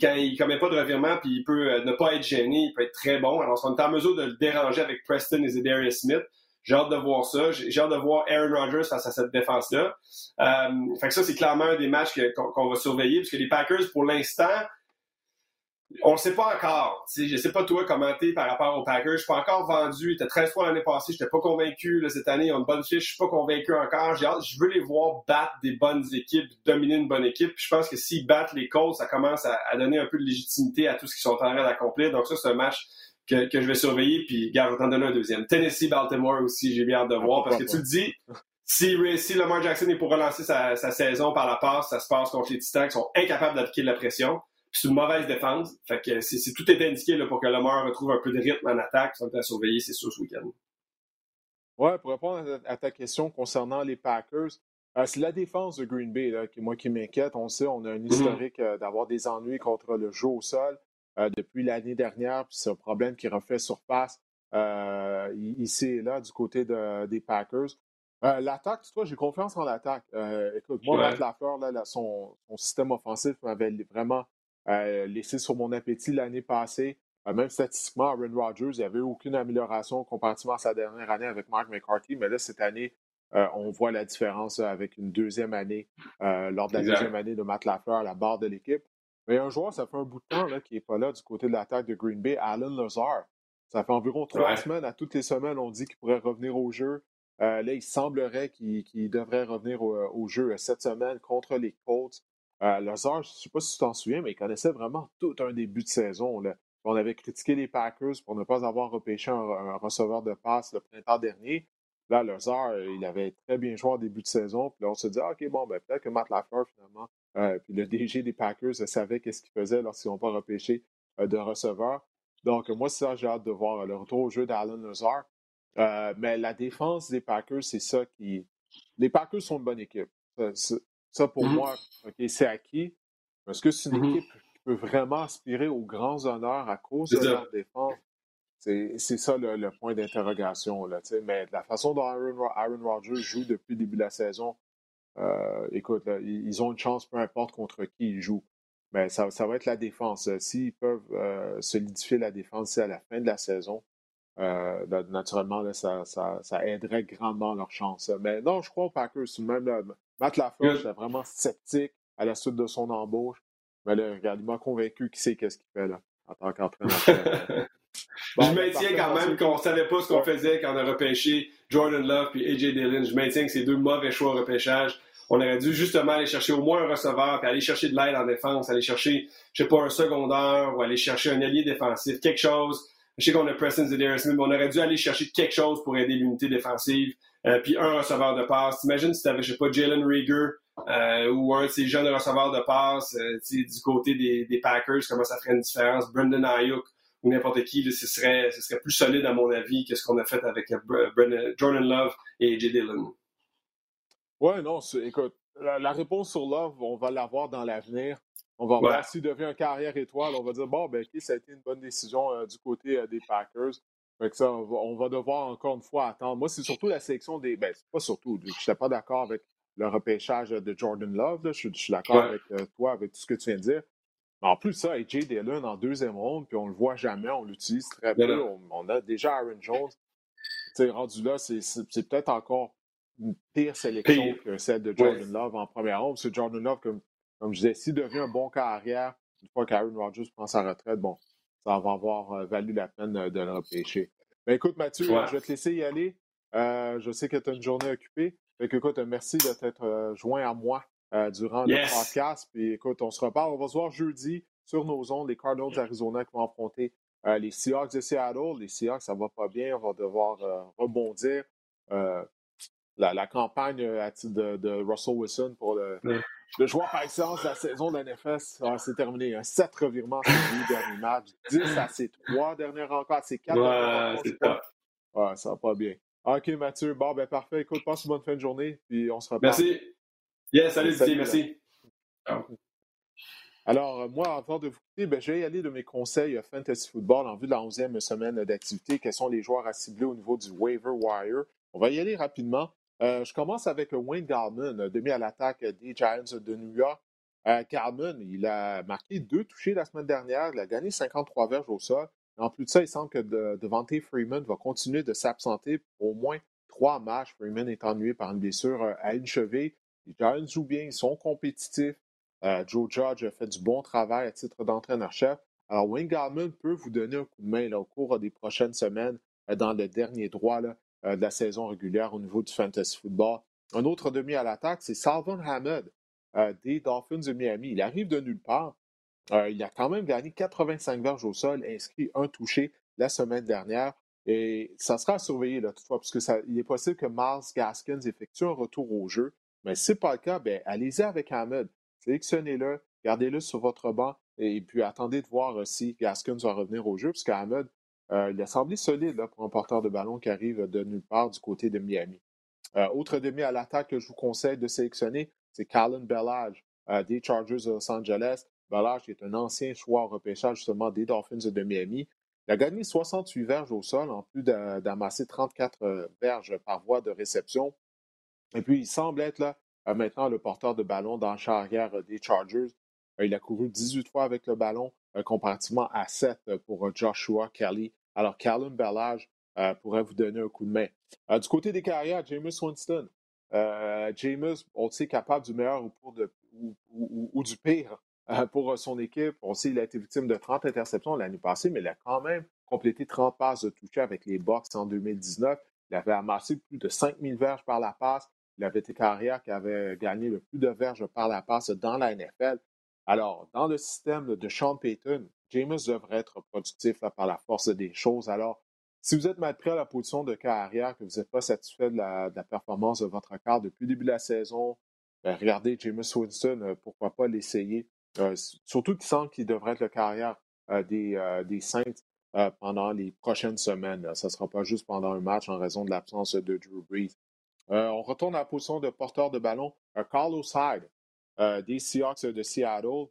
S3: quand il ne commet pas de revirement puis il peut euh, ne pas être gêné, il peut être très bon. Alors, on est en mesure de le déranger avec Preston et Zedarius Smith. J'ai hâte de voir ça. J'ai hâte de voir Aaron Rodgers face à cette défense-là. Euh, fait que ça, c'est clairement un des matchs qu'on va surveiller, puisque les Packers, pour l'instant, on ne sait pas encore. Je ne sais pas toi commenter par rapport aux Packers. Je suis pas encore vendu. Était 13 fois l'année passée. Je n'étais pas convaincu. Là, cette année, ils ont une bonne fiche. Je suis pas convaincu encore. je veux les voir battre des bonnes équipes, dominer une bonne équipe. je pense que s'ils battent les Colts, ça commence à, donner un peu de légitimité à tout ce qu'ils sont en train d'accomplir. Donc ça, c'est un match que, je vais surveiller. Puis, garde, je vais t'en donner un deuxième. Tennessee-Baltimore aussi, j'ai bien hâte de voir. Parce que tu le dis, si, si Lamar Jackson est pour relancer sa saison par la passe, ça se passe contre les Titans qui sont incapables d'appliquer de la pression c'est une mauvaise défense. Fait que c'est, tout est indiqué là, pour que Lamar retrouve un peu de rythme en attaque. Ça va à surveiller, c'est sûr, ce week-end.
S1: Ouais, pour répondre à ta question concernant les Packers, euh, c'est la défense de Green Bay là, qui, moi, qui m'inquiète. On sait, on a un mm-hmm. historique euh, d'avoir des ennuis contre le jeu au sol euh, depuis l'année dernière. Puis c'est un problème qui refait surface ici et là du côté des Packers. l'attaque, tu vois, j'ai confiance en l'attaque. écoute, moi, Matt Lafleur, là, son, son, système offensif m'avait vraiment euh, laissé sur mon appétit l'année passée. Euh, même statistiquement, Aaron Rodgers, il n'y avait aucune amélioration comparativement à sa dernière année avec Mark McCarthy, mais là, cette année, euh, on voit la différence avec une deuxième année, lors de la deuxième année de Matt Lafleur à la barre de l'équipe. Mais un joueur, ça fait un bout de temps qui n'est pas là du côté de l'attaque de Green Bay, Alan Lazar. Ça fait environ trois semaines, à toutes les semaines, on dit qu'il pourrait revenir au jeu. là, il semblerait qu'il devrait revenir au, jeu cette semaine contre les Colts. Euh, Lazare, je ne sais pas si tu t'en souviens, mais il connaissait vraiment tout un début de saison. On avait critiqué les Packers pour ne pas avoir repêché un, receveur de passe le printemps dernier. Là, Lazare, il avait très bien joué en début de saison. Puis là, on se dit, ah, OK, bon, ben, peut-être que Matt Lafleur, finalement, euh, puis le DG des Packers savait qu'est-ce qu'il faisait lorsqu'ils n'ont pas repêché euh, de receveur. Donc, moi, ça, j'ai hâte de voir le retour au jeu d'Alan Lazare. mais la défense des Packers, c'est ça qui. Les Packers sont une bonne équipe. Ça, pour mmh moi, OK, c'est acquis. Est-ce que c'est une mmh équipe qui peut vraiment aspirer aux grands honneurs à cause de leur défense? C'est ça le, point d'interrogation. Mais la façon dont Aaron, Rodgers joue depuis le début de la saison, euh, écoute, ils ont une chance peu importe contre qui ils jouent. Mais ça, ça va être la défense. S'ils peuvent euh, solidifier la défense à la fin de la saison, euh, naturellement, ça, ça, ça, aiderait grandement leur chance. Mais non, je crois aux Packers. Même, Matt Lafleur, j'étais vraiment sceptique à la suite de son embauche. Mais là, regarde, il m'a convaincu qu'il sait qu'est-ce qu'il fait là, en tant qu'entraîneur. *laughs*
S3: je maintiens quand même qu'on ne savait pas ce qu'on faisait quand on a repêché Jordan Love et AJ Dillon. Je maintiens que c'est deux mauvais choix au repêchage. On aurait dû justement aller chercher au moins un receveur, puis aller chercher de l'aide en défense, aller chercher, je sais pas, un secondaire ou aller chercher un allié défensif, quelque chose. Je sais qu'on a Preston Smith, mais on aurait dû aller chercher quelque chose pour aider l'unité défensive. Euh, puis un receveur de passe. T'imagines si t'avais, je sais pas, Jalen Rieger euh, ou un de ces jeunes receveurs de passe euh, du côté des, des, Packers, comment ça ferait une différence? Brendan Ayuk ou n'importe qui, ce, serait, ce serait plus solide à mon avis que ce qu'on a fait avec Jordan Love et J. Dillon.
S1: Ouais, non, écoute, la, réponse sur Love, on va l'avoir dans l'avenir. On va voir s'il devient un carrière étoile. On va dire, bon, ben, OK, ça a été une bonne décision du côté des Packers. Fait que ça, on va, devoir encore une fois attendre. Moi, c'est surtout la sélection des. Ben, c'est pas surtout. Je n'étais pas d'accord avec le repêchage de Jordan Love. Je, suis d'accord avec euh, toi, avec tout ce que tu viens de dire. Mais en plus, ça, AJ Dillon en deuxième ronde, puis on le voit jamais, on l'utilise très peu. On, a déjà Aaron Jones. sais, rendu là, c'est peut-être encore une pire sélection que celle de Jordan Love en première ronde. C'est Jordan Love, comme, comme je disais, s'il devient un bon carrière, une fois qu'Aaron Rodgers prend sa retraite, bon, ça va avoir euh, valu la peine de le repêcher. Ben écoute, Mathieu, je vais te laisser y aller. Euh, je sais que tu as une journée occupée. Fait que, écoute, merci de t'être euh, joint à moi durant le podcast. Puis écoute, on se reparle. On va se voir jeudi sur nos ondes, les Cardinals d'Arizona qui vont affronter les Seahawks de Seattle. Les Seahawks, ça va pas bien. On va devoir rebondir. La, campagne de, de, Russell Wilson pour le, le joueur par excellence de la saison de la NFS, ah, c'est terminé. Un 7 revirements sur les derniers matchs. 10 à ses 3 dernières rencontres, à ses 4
S3: ouais, c'est pas.
S1: Ouais, ça va pas bien. OK, Mathieu. Bon, ben parfait. Écoute, passe une bonne fin de journée, puis on se reparle.
S3: Merci. Yes, salut, salut merci.
S1: Alors, moi, avant de vous quitter, ben, je vais y aller de mes conseils Fantasy Football en vue de la 11e semaine d'activité. Quels sont les joueurs à cibler au niveau du waiver wire? On va y aller rapidement. Je commence avec Wayne Gallman, demi à l'attaque des Giants de New York. Euh, il a marqué deux touchés la semaine dernière. Il a gagné 53 verges au sol. En plus de ça, il semble que Devante Freeman va continuer de s'absenter pour au moins trois matchs. Freeman est ennuyé par une blessure euh, à une cheville. Les Giants jouent bien, ils sont compétitifs. Euh, Joe Judge a fait du bon travail à titre d'entraîneur-chef. Alors, Wayne Gallman peut vous donner un coup de main au cours des prochaines semaines euh, dans le dernier droit de la saison régulière au niveau du fantasy football. Un autre demi à l'attaque, c'est Salvan Hamed des Dolphins de Miami. Il arrive de nulle part. il a quand même gagné 85 verges au sol, inscrit un touché la semaine dernière. Et ça sera à surveiller là, toutefois, parce qu'il est possible que Mars Gaskins effectue un retour au jeu. Mais si ce n'est pas le cas, ben, allez-y avec Ahmed. Sélectionnez-le, gardez-le sur votre banc et puis attendez de voir euh, si Gaskins va revenir au jeu, parce qu'Ahmed, euh, il a semblé solide pour un porteur de ballon qui arrive de nulle part du côté de Miami. Euh, autre demi à l'attaque que je vous conseille de sélectionner, c'est Callan Bellage des Chargers de Los Angeles. Bellage est un ancien choix repêchage justement des Dolphins de Miami. Il a gagné 68 verges au sol, en plus d'amasser 34 euh, verges par voie de réception. Et puis, il semble être euh, maintenant le porteur de ballon dans le arrière euh, des Chargers. Il a couru 18 fois avec le ballon, comparativement à 7 pour Joshua Kelly. Alors, Callum Bellage pourrait vous donner un coup de main. du côté des carrières, James Winston. James, on sait, capable du meilleur ou du pire euh, pour euh, son équipe. On sait qu'il a été victime de 30 interceptions l'année passée, mais il a quand même complété 30 passes de toucher avec les Bucks en 2019. Il avait amassé plus de 5000 verges par la passe. Il avait été carrière qui avait gagné le plus de verges par la passe dans la NFL. Alors, dans le système de Sean Payton, James devrait être productif par la force des choses. Alors, si vous êtes mal pris à la position de carrière, que vous n'êtes pas satisfait de la, performance de votre quart depuis le début de la saison, ben, regardez James Winston, euh, pourquoi pas l'essayer. Euh, surtout qu'il semble qu'il devrait être le carrière euh, des, Saints pendant les prochaines semaines. Ce ne sera pas juste pendant un match en raison de l'absence de Drew Brees. on retourne à la position de porteur de ballon. Carlos Hyde des Seahawks de Seattle.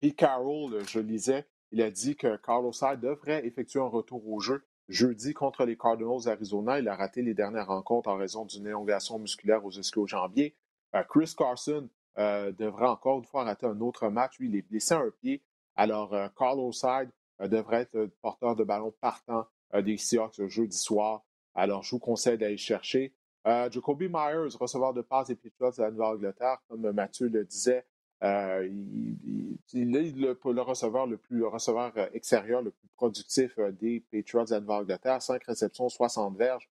S1: Pete Carroll, je lisais, il a dit que Carlos Hyde devrait effectuer un retour au jeu jeudi contre les Cardinals d'Arizona. Il a raté les dernières rencontres en raison d'une élongation musculaire aux ischio-jambiers. Chris Carson euh, devrait encore une fois rater un autre match. Il est blessé à un pied. Alors, euh, Carlos Hyde euh, devrait être porteur de ballon partant des Seahawks jeudi soir. Alors, je vous conseille d'aller chercher. Jacoby Myers, receveur de passe des Patriots de la Nouvelle-Angleterre, comme Mathieu le disait, il, est le, receveur le plus receveur extérieur le plus productif des Patriots de la Nouvelle-Angleterre. 5 réceptions, 60 verges.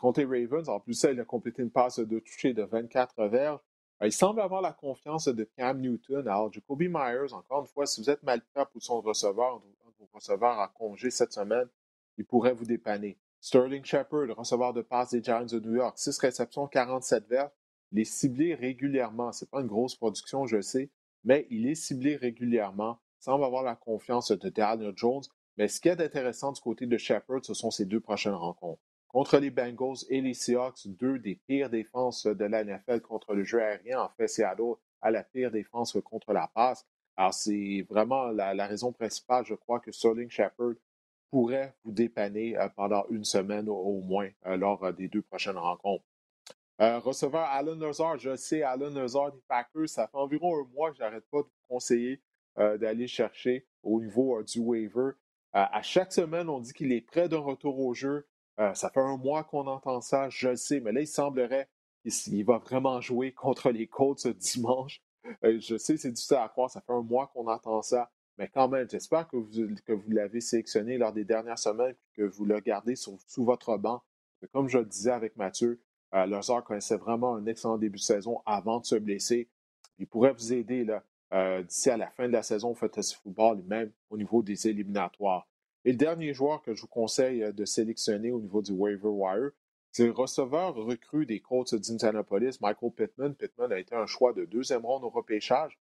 S1: contre les Ravens, en plus, ça, il a complété une passe de toucher de 24 verges. Il semble avoir la confiance de Cam Newton. Alors, Jacoby Myers, encore une fois, si vous êtes mal prêt pour son receveur, vos receveurs à congé cette semaine, il pourrait vous dépanner. Sterling Shepard, receveur de passe des Giants de New York, 6 réceptions, 47 verts. Il est ciblé régulièrement. Ce n'est pas une grosse production, je sais, mais il est ciblé régulièrement. Il semble avoir la confiance de Daniel Jones. Mais ce qui est intéressant du côté de Shepard, ce sont ses deux prochaines rencontres contre les Bengals et les Seahawks, deux des pires défenses de la contre le jeu aérien. En fait, Seattle a la pire défense contre la passe. Alors, c'est vraiment la, raison principale, je crois, que Sterling Shepard pourrait vous dépanner euh, pendant une semaine au, moins euh, lors euh, des deux prochaines rencontres. receveur Alan Lazard, je sais, Alan Lazard des Packers, ça fait environ un mois que je n'arrête pas de vous conseiller d'aller chercher au niveau du waiver. à chaque semaine, on dit qu'il est près d'un retour au jeu. Ça fait un mois qu'on entend ça, je sais, mais là, il semblerait qu'il va vraiment jouer contre les Colts ce dimanche. Je sais, c'est difficile à croire, ça fait un mois qu'on entend ça, mais quand même, j'espère que vous, l'avez sélectionné lors des dernières semaines et que vous le gardez sous votre banc. Comme je le disais avec Mathieu, euh, connaissait vraiment un excellent début de saison avant de se blesser. Il pourrait vous aider là, d'ici à la fin de la saison au Fantasy Football et même au niveau des éliminatoires. Et le dernier joueur que je vous conseille euh, de sélectionner au niveau du waiver wire, c'est le receveur recru des Colts d'Indianapolis, Michael Pittman. Pittman a été un choix de deuxième ronde au repêchage.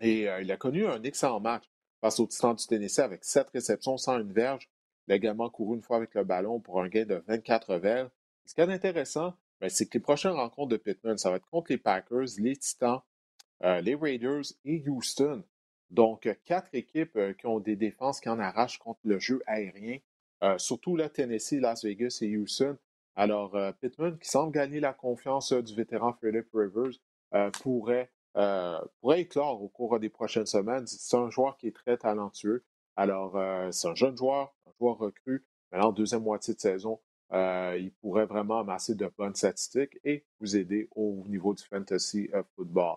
S1: Et euh, il a connu un excellent match face au Titan du Tennessee avec sept réceptions sans une verge. Il a également couru une fois avec le ballon pour un gain de 24 verges. Ce qui est intéressant, ben, c'est que les prochaines rencontres de Pittman, ça va être contre les Packers, les Titans les Raiders et Houston. Donc, quatre équipes qui ont des défenses qui en arrachent contre le jeu aérien, surtout là, Tennessee, Las Vegas et Houston. Alors, Pittman, qui semble gagner la confiance du vétéran Philip Rivers, pourrait, pourrait éclore au cours des prochaines semaines. C'est un joueur qui est très talentueux. Alors, c'est un jeune joueur, un joueur recru. Maintenant, en deuxième moitié de saison, il pourrait vraiment amasser de bonnes statistiques et vous aider au niveau du fantasy football.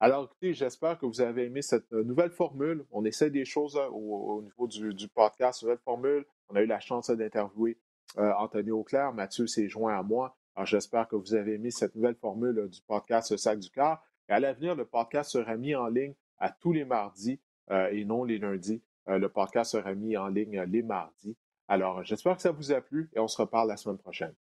S1: Alors, écoutez, j'espère que vous avez aimé cette euh, nouvelle formule. On essaie des choses au, niveau du, podcast, nouvelle formule. On a eu la chance d'interviewer euh, Anthony Auclair. Mathieu s'est joint à moi. Alors, j'espère que vous avez aimé cette nouvelle formule euh, du podcast Sac du Cœur. Et à l'avenir, le podcast sera mis en ligne à tous les mardis et non les lundis. le podcast sera mis en ligne les mardis. Alors, j'espère que ça vous a plu et on se reparle la semaine prochaine.